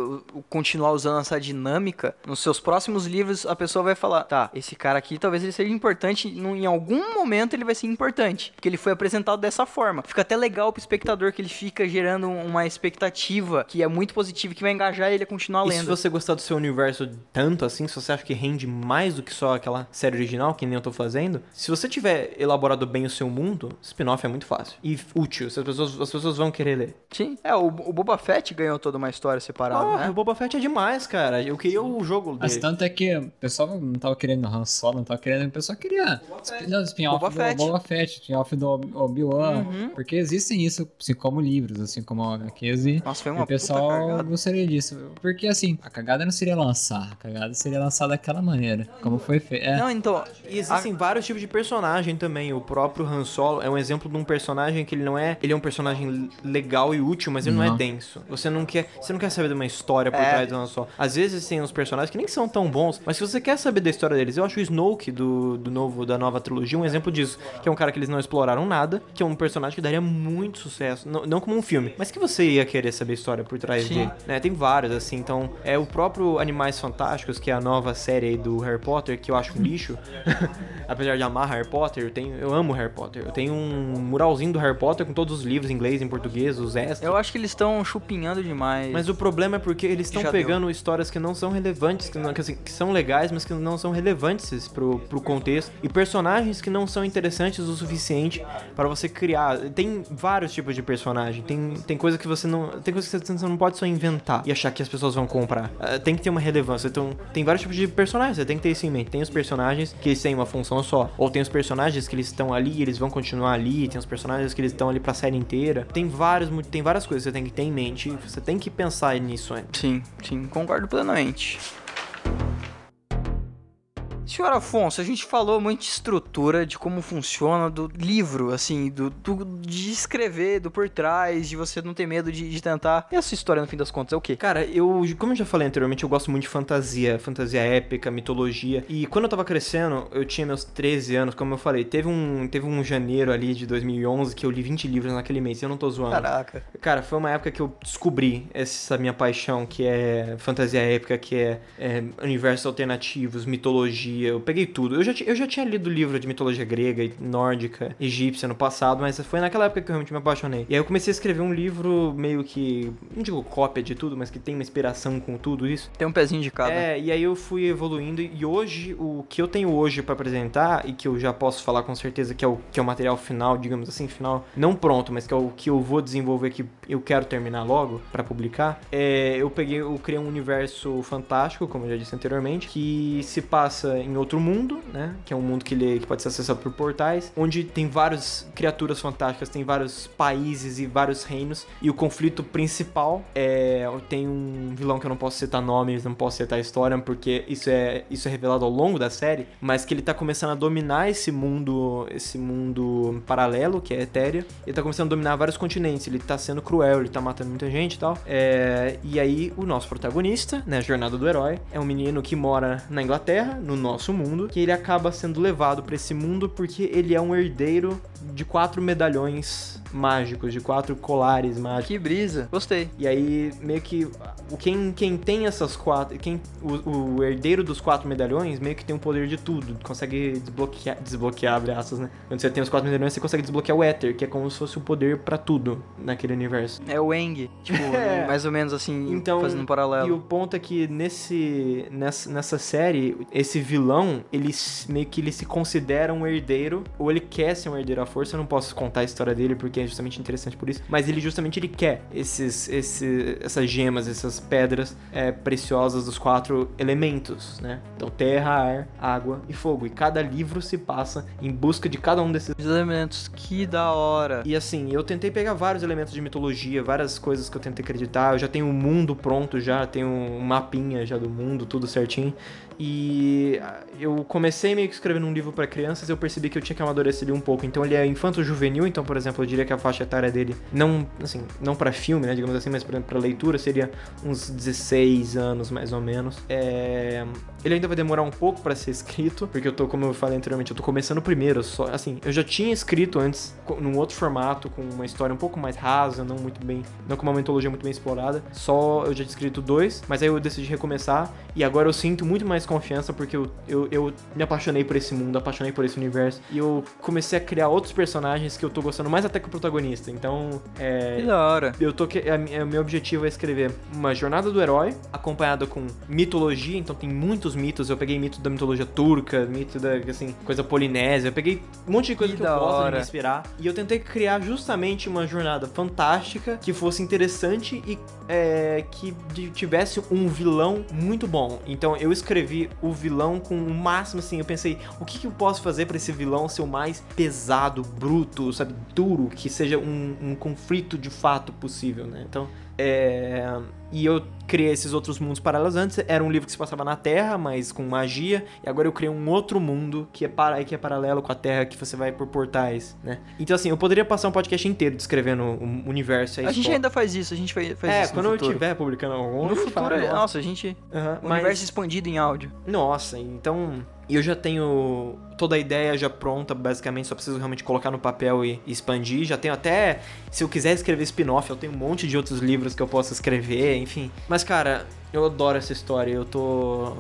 continuar usando essa dinâmica, nos seus próximos livros, a pessoa vai falar: tá, esse cara aqui talvez ele seja importante, em algum momento ele vai ser importante, porque ele foi apresentado dessa forma. Fica até legal pro espectador que ele fica gerando uma expectativa que é muito positiva, que vai engajar ele a continuar E se lendo. você gostar do seu universo tanto assim, se você acha que rende mais do que só aquela série original, que nem eu tô fazendo, se você tiver elaborado bem o seu mundo, spin-off é muito fácil. E útil, as pessoas, as pessoas vão querer ler. Sim. É, o, o Boba Fett ganhou toda uma história separada, Porra, né? o Boba Fett é demais, cara. Eu queria o jogo Mas dele. tanto é que o pessoal não tava querendo Han Solo, não tava querendo, o pessoal queria não, spin-off Boba do Fett. Boba Fett, spin-off do Obi- Obi-Wan, porque existem isso, assim como livros, assim como HQs e, Nossa, foi e uma o pessoal gostaria disso. Porque assim, a cagada não seria lançar, a cagada seria lançar daquela maneira, como foi feito. É, Não, então. E existem vários tipos de personagem também. O próprio Han Solo é um exemplo de um personagem que ele não é. Ele é um personagem legal e útil, mas ele não, é Não. denso. Você não quer. Você não quer saber de uma história por É. trás do Han Solo. Às vezes tem uns personagens que nem são tão bons, mas se você quer saber da história deles, eu acho o Snoke do, do novo, da nova trilogia um exemplo disso. Que é um cara que eles não exploraram nada, que é um personagem que daria muito sucesso. Não, não como um filme, mas que você ia querer saber a história por trás Sim. dele. né? Tem vários, assim. Então, é o próprio Animais Fantásticos, que é a nova série aí do Harry Potter, que eu acho um lixo. [LAUGHS] Apesar de amar Harry Potter, eu, tenho, eu amo Harry Potter. Eu tenho um muralzinho do Harry Potter com todos os livros em inglês, em português, os extras. Eu acho que eles estão chupinhando demais. Mas o problema é porque eles estão pegando histórias que não são relevantes, que, não- que, assim, que são legais, mas que não são relevantes pro, pro contexto. E personagens que não são interessantes o suficiente para você criar. Tem vários tipos de personagem. Tem, tem coisa que você não. Tem coisas que você não pode só inventar e achar que as pessoas vão comprar. Uh, tem que ter uma relevância. Então, tem vários tipos de personagens, você tem que ter isso em mente. Tem os personagens que eles têm uma função só. Ou tem os personagens que eles estão ali e eles vão continuar ali. Tem os personagens que eles estão ali pra série inteira. Tem vários, tem várias coisas que você tem que ter em mente. Você tem que pensar nisso antes. Sim, sim, concordo plenamente. Senhor Afonso, a gente falou muito de estrutura, de como funciona do livro, assim, do, do de escrever, do por trás, de você não ter medo de, de, tentar. E essa história, no fim das contas, é o quê? Cara, eu, como eu já falei anteriormente, eu gosto muito de fantasia, fantasia épica, mitologia. E quando eu tava crescendo, eu tinha meus 13 anos, como eu falei, teve um, teve um janeiro ali de 2011 que eu li 20 livros naquele mês, eu não tô zoando. Caraca. Cara, foi uma época que eu descobri essa minha paixão, que é fantasia épica, que é, é universos alternativos, mitologia eu peguei tudo. Eu já, eu já tinha lido livro de mitologia grega, nórdica, egípcia no passado, mas foi naquela época que eu realmente me apaixonei. E aí eu comecei a escrever um livro meio que, não digo cópia de tudo, mas que tem uma inspiração com tudo isso. Tem um pezinho de cada. É, e aí eu fui evoluindo e hoje, o que eu tenho hoje para apresentar e que eu já posso falar com certeza que é o, que é o material final, digamos assim, final, não pronto, mas que é o que eu vou desenvolver que eu quero terminar logo para publicar, é, eu peguei, eu criei um universo fantástico, como eu já disse anteriormente, que se passa em outro mundo, né? Que é um mundo que, ele, que pode ser acessado por portais, onde tem várias criaturas fantásticas, tem vários países e vários reinos. E o conflito principal é. Tem um vilão que eu não posso citar nomes, não posso citar história, porque isso é, isso é revelado ao longo da série, mas que ele tá começando a dominar esse mundo, esse mundo paralelo, que é Etérea. Ele tá começando a dominar vários continentes, ele tá sendo cruel, ele tá matando muita gente e tal. É, e aí, o nosso protagonista, né? Jornada do herói, é um menino que mora na Inglaterra, no nosso mundo, que ele acaba sendo levado para esse mundo porque ele é um herdeiro de quatro medalhões mágicos, de quatro colares mágicos. Que brisa, gostei. E aí, meio que, quem, quem tem essas quatro, quem, o, o, herdeiro dos quatro medalhões, meio que tem o poder de tudo, consegue desbloquear, desbloquear, abraços, né? Quando você tem os quatro medalhões, você consegue desbloquear o Éter, que é como se fosse o poder para tudo naquele universo. É o Eng, tipo, é. [LAUGHS] mais ou menos assim, então, fazendo um paralelo. E o ponto é que nesse, nessa, nessa série, esse vilão, ele meio que ele se considera um herdeiro, ou ele quer ser um herdeiro à força, eu não posso contar a história dele porque é justamente interessante por isso, mas ele justamente ele quer esses, esse, essas gemas, essas pedras é, preciosas dos quatro elementos, né? Então terra, ar, água e fogo. E cada livro se passa em busca de cada um desses elementos. Que da hora! E assim, eu tentei pegar vários elementos de mitologia, várias coisas que eu tentei acreditar. Eu já tenho o um mundo pronto, já tenho um mapinha já do mundo, tudo certinho. E eu comecei meio que escrevendo um livro para crianças, eu percebi que eu tinha que amadurecer ele um pouco. Então ele é infanto juvenil, então por exemplo, eu diria que a faixa etária dele não, assim, não para filme, né, digamos assim, mas para leitura seria uns 16 anos mais ou menos. É... Ele ainda vai demorar um pouco para ser escrito, porque eu tô, como eu falei anteriormente, eu tô começando primeiro, só assim, eu já tinha escrito antes num outro formato com uma história um pouco mais rasa, não muito bem, não com uma mitologia muito bem explorada. Só eu já tinha escrito dois, mas aí eu decidi recomeçar e agora eu sinto muito mais confiança porque eu, eu, eu me apaixonei por esse mundo, apaixonei por esse universo. E eu comecei a criar outros personagens que eu tô gostando mais até que o protagonista. Então, é. Que da hora. Eu tô. que o meu objetivo é escrever uma jornada do herói, acompanhada com mitologia. Então tem muitos mitos. Eu peguei mito da mitologia turca, mito da, assim, coisa polinésia. Eu peguei um monte de coisa que, que eu posso me inspirar. E eu tentei criar justamente uma jornada fantástica que fosse interessante e é, que tivesse um vilão muito bom. Então eu escrevi o vilão com o máximo assim. Eu pensei, o que, que eu posso fazer para esse vilão ser o mais pesado, bruto, sabe, duro, que seja um, um conflito de fato possível, né? Então, é... E eu criei esses outros mundos paralelos antes. Era um livro que se passava na Terra, mas com magia. E agora eu criei um outro mundo que é, para... que é paralelo com a Terra, que você vai por portais, né? Então, assim, eu poderia passar um podcast inteiro descrevendo o universo. A, a gente ainda faz isso, a gente faz, faz é, isso. É, quando eu estiver publicando algum. No futuro, fala, nossa, a gente. Uhum, universo expandido em áudio. Nossa, então. E eu já tenho toda a ideia já pronta, basicamente, só preciso realmente colocar no papel e, expandir. Já tenho até, se eu quiser escrever spin-off, eu tenho um monte de outros livros que eu posso escrever, enfim. Mas, cara, Eu adoro essa história, eu tô.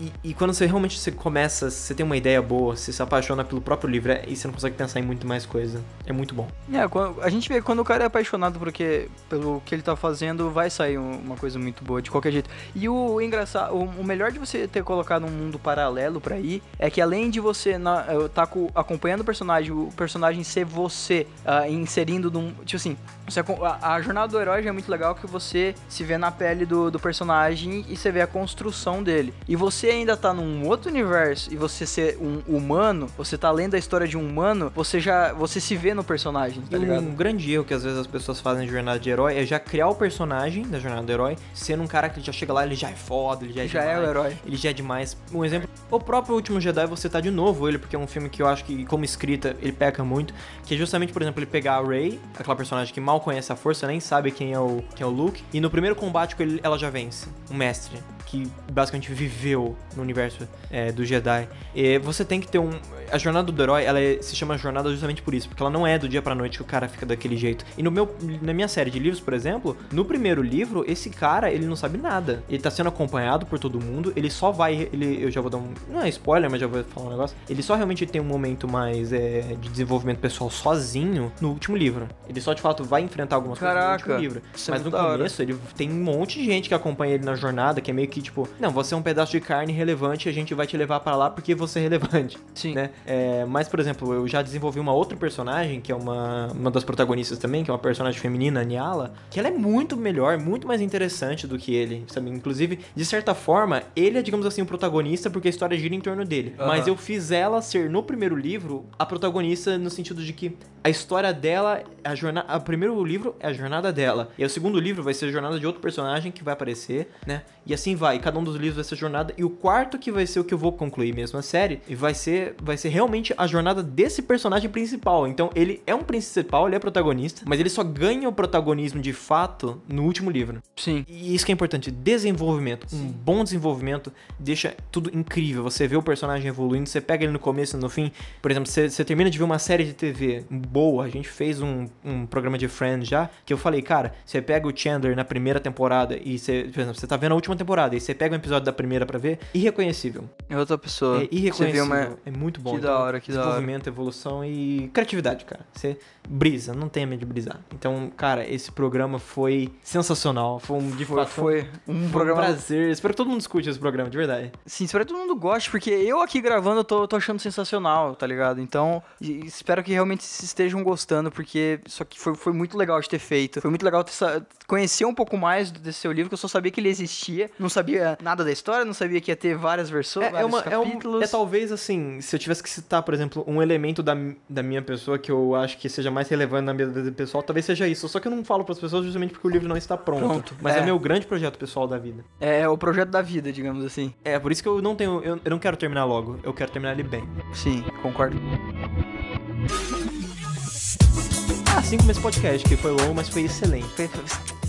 E, e, quando você realmente você começa, você tem uma ideia boa, você se apaixona pelo próprio livro é, e você não consegue pensar em muito mais coisa. É muito bom. É, a gente vê quando o cara é apaixonado porque, pelo que ele tá fazendo, vai sair uma coisa muito boa, de qualquer jeito. E o engraçado, o, melhor de você ter colocado um mundo paralelo para ir é que além de você na, tá acompanhando o personagem, o personagem ser você, uh, inserindo num. Tipo assim, você, a, a, jornada do herói já é muito legal que você se vê na pele do, do personagem e você vê a construção dele. E você ainda tá num outro universo e você ser um humano, você tá lendo a história de um humano, você já você se vê no personagem, tá ligado? Um grande erro que às vezes as pessoas fazem de jornada de herói é já criar o personagem da jornada do herói, sendo um cara que já chega lá, ele já é foda, ele já é já demais, é o herói. Ele já é demais. Um exemplo, o próprio Último Jedi você tá de novo ele, porque é um filme que eu acho que como escrita ele peca muito, que é justamente, por exemplo, ele pegar a Rey, aquela personagem que mal conhece a força, nem sabe quem é o, quem é o Luke, e no primeiro combate com ele, ela já vence. Um mestre que basicamente viveu no universo é, do Jedi. E você tem que ter um. A jornada do herói, ela é, se chama jornada justamente por isso, porque ela não é do dia pra noite que o cara fica daquele jeito. E no meu, na minha série de livros, por exemplo, no primeiro livro, esse cara, ele não sabe nada. Ele tá sendo acompanhado por todo mundo, ele só vai. Ele, eu já vou dar um. Não é spoiler, mas já vou falar um negócio. Ele só realmente tem um momento mais é, de desenvolvimento pessoal sozinho no último livro. Ele só de fato vai enfrentar algumas Caraca, coisas no último livro. É mas no começo, ele tem um monte de gente que acompanha ele na jornada, que é meio que tipo, não, você é um pedaço de carne relevante e a gente vai te levar para lá porque você é relevante. Sim. Né? É, mas, por exemplo, eu já desenvolvi uma outra personagem, que é uma, uma das protagonistas também, que é uma personagem feminina, a Niala, que ela é muito melhor, muito mais interessante do que ele, sabe? Inclusive, de certa forma, ele é, digamos assim, o protagonista porque a história gira em torno dele. Uhum. Mas eu fiz ela ser, no primeiro livro, a protagonista no sentido de que a história dela, a jornada, o primeiro livro é a jornada dela, e o segundo livro vai ser a jornada de outro personagem que vai aparecer, né? E assim vai, cada um dos livros vai ser a jornada, e o quarto que vai ser o que eu vou concluir mesmo a série, e vai ser, vai ser realmente a jornada desse personagem principal. Então ele é um principal, ele é protagonista, mas ele só ganha o protagonismo de fato no último livro. Sim. E isso que é importante, desenvolvimento. Sim. Um bom desenvolvimento deixa tudo incrível. Você vê o personagem evoluindo, você pega ele no começo e no fim. Por exemplo, você, você termina de ver uma série de TV boa, a gente fez um, um programa de Friends já, que eu falei, cara, você pega o Chandler na primeira temporada e você, por exemplo, você tá vendo a última temporada e você pega um episódio da primeira para ver, irreconhecível. É outra pessoa. É irreconhecível. Uma... É muito bom. Que então, da hora, que da hora. Desenvolvimento, evolução e criatividade, cara. Você brisa, não tenha medo de brisar. Então, cara, esse programa foi sensacional. Foi um, de foi, fato, foi um programa. Um prazer. Espero que todo mundo escute esse programa, de verdade. Sim, espero que todo mundo goste, porque eu aqui gravando eu tô, tô achando sensacional, tá ligado? Então, espero que realmente estejam gostando, porque isso aqui foi, foi muito legal de ter feito. Foi muito legal ter, conhecer um pouco mais desse seu livro, que eu só sabia que ele existia. Não sabia nada da história, não sabia que ia ter várias versões, é, é vários uma, capítulos. É, um, é talvez, assim, se eu tivesse que citar, por exemplo, um elemento da, da minha pessoa que eu acho que seja mais relevante na minha vida pessoal, talvez seja isso. Só que eu não falo para as pessoas justamente porque o livro não está pronto. pronto mas é. é. meu grande projeto pessoal da vida. É, é o projeto da vida, digamos assim. É, por isso que eu não tenho. Eu, eu não quero terminar logo. Eu quero terminar ele bem. Sim, concordo. Assim como esse podcast, que foi longo, mas foi excelente. Foi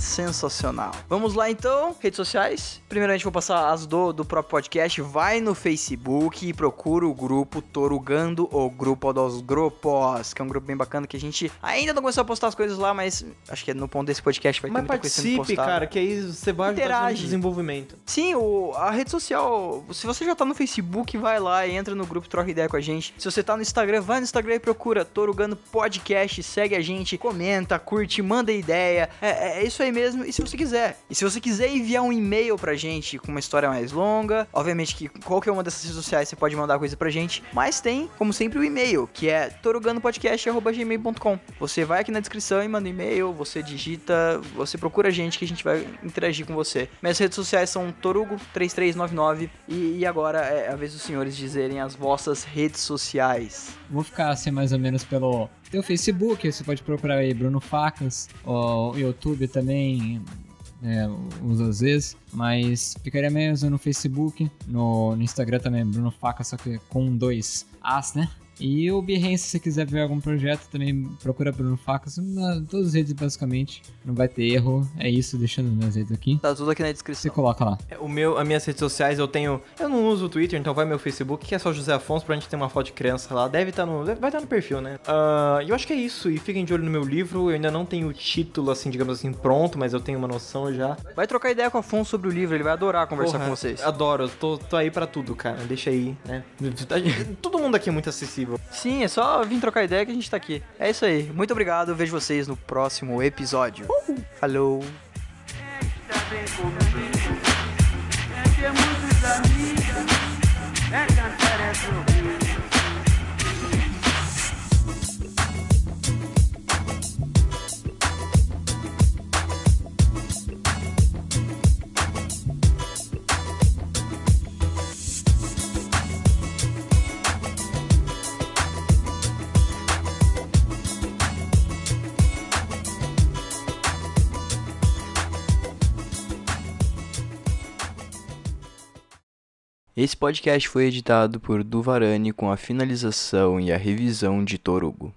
sensacional. Vamos lá então, redes sociais. Primeiramente vou passar as do, do próprio podcast. Vai no Facebook e procura o grupo Torugando, o Grupo dos Grupos, que é um grupo bem bacana que a gente ainda não começou a postar as coisas lá, mas acho que é no ponto desse podcast vai ter mas muita participe, coisa sendo cara, que aí você vai Interage. no desenvolvimento. Sim, o, a rede social, se você já tá no Facebook, vai lá e entra no grupo, troca ideia com a gente. Se você tá no Instagram, vai no Instagram e procura Torugando Podcast, segue a gente, comenta, curte, manda ideia. É, é isso aí mesmo, e se você quiser. E se você quiser enviar um e-mail pra gente com uma história mais longa, obviamente que qualquer uma dessas redes sociais você pode mandar coisa pra gente, mas tem, como sempre, o e-mail, que é toruganopodcast.gmail.com. Você vai aqui na descrição e manda e-mail, você digita, você procura a gente que a gente vai interagir com você. Minhas redes sociais são Torugo3399 e, e agora é a vez dos senhores dizerem as vossas redes sociais. Vou ficar assim mais ou menos pelo tem o Facebook, você pode procurar aí Bruno Facas, o YouTube também, é, uso às vezes, mas ficaria mesmo no Facebook, no, no Instagram também, Bruno Facas, só que com dois As, né? E o Behance, se você quiser ver algum projeto, também procura Bruno Facas. Na, todas as redes, basicamente. Não vai ter erro. É isso, deixando nas redes aqui. Tá tudo aqui na descrição. Você coloca lá. É, o meu, as minhas redes sociais eu tenho. Eu não uso o Twitter, então vai meu Facebook, que é só José Afonso, pra gente ter uma foto de criança lá. Deve estar tá no. Vai estar tá no perfil, né? Uh, eu acho que é isso. E fiquem de olho no meu livro. Eu ainda não tenho o título, assim, digamos assim, pronto, mas eu tenho uma noção já. Vai trocar ideia com o Afonso sobre o livro, ele vai adorar conversar Porra, com vocês. Adoro, tô, tô aí pra tudo, cara. Deixa aí, né? [LAUGHS] Todo mundo aqui é muito acessível. Sim, é só vir trocar ideia que a gente tá aqui. É isso aí. Muito obrigado. Vejo vocês no próximo episódio. Uh! Falou! É cantar é Esse podcast foi editado por Duvarani com a finalização e a revisão de Torugo.